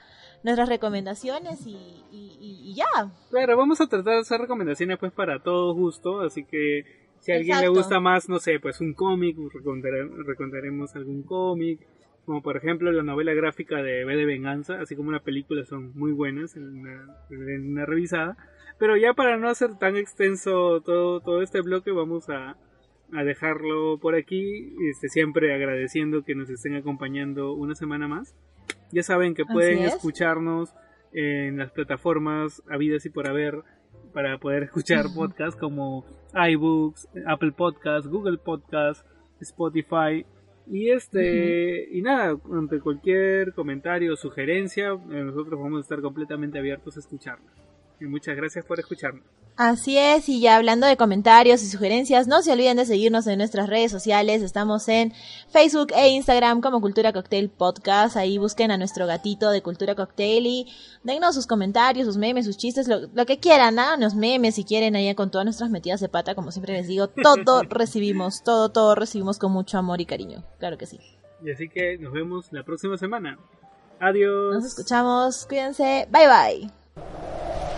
nuestras recomendaciones y, y, y, ya. Claro, vamos a tratar de hacer recomendaciones pues para todo gusto, así que si a alguien le gusta más, no sé, pues un cómic, recontaremos algún cómic, como por ejemplo la novela gráfica de B de Venganza, así como una película son muy buenas en una, revisada. Pero ya para no hacer tan extenso todo, todo este bloque, vamos a, a dejarlo por aquí, este, siempre agradeciendo que nos estén acompañando una semana más. Ya saben que pueden escucharnos en las plataformas habidas y por haber para poder escuchar podcasts como iBooks, Apple Podcasts, Google Podcasts, Spotify. Y este, y nada, ante cualquier comentario o sugerencia, eh, nosotros vamos a estar completamente abiertos a escucharlo. Y muchas gracias por escucharnos. Así es, y ya hablando de comentarios y sugerencias, no se olviden de seguirnos en nuestras redes sociales. Estamos en Facebook e Instagram como Cultura Cocktail Podcast. Ahí busquen a nuestro gatito de Cultura Cocktail y dennos sus comentarios, sus memes, sus chistes, lo, que quieran, ¿no? Los memes si quieren, ahí con todas nuestras metidas de pata, como siempre les digo. Todo recibimos, todo, todo recibimos con mucho amor y cariño. Claro que sí. Y así que nos vemos la próxima semana. Adiós. Nos escuchamos. Cuídense. Bye bye.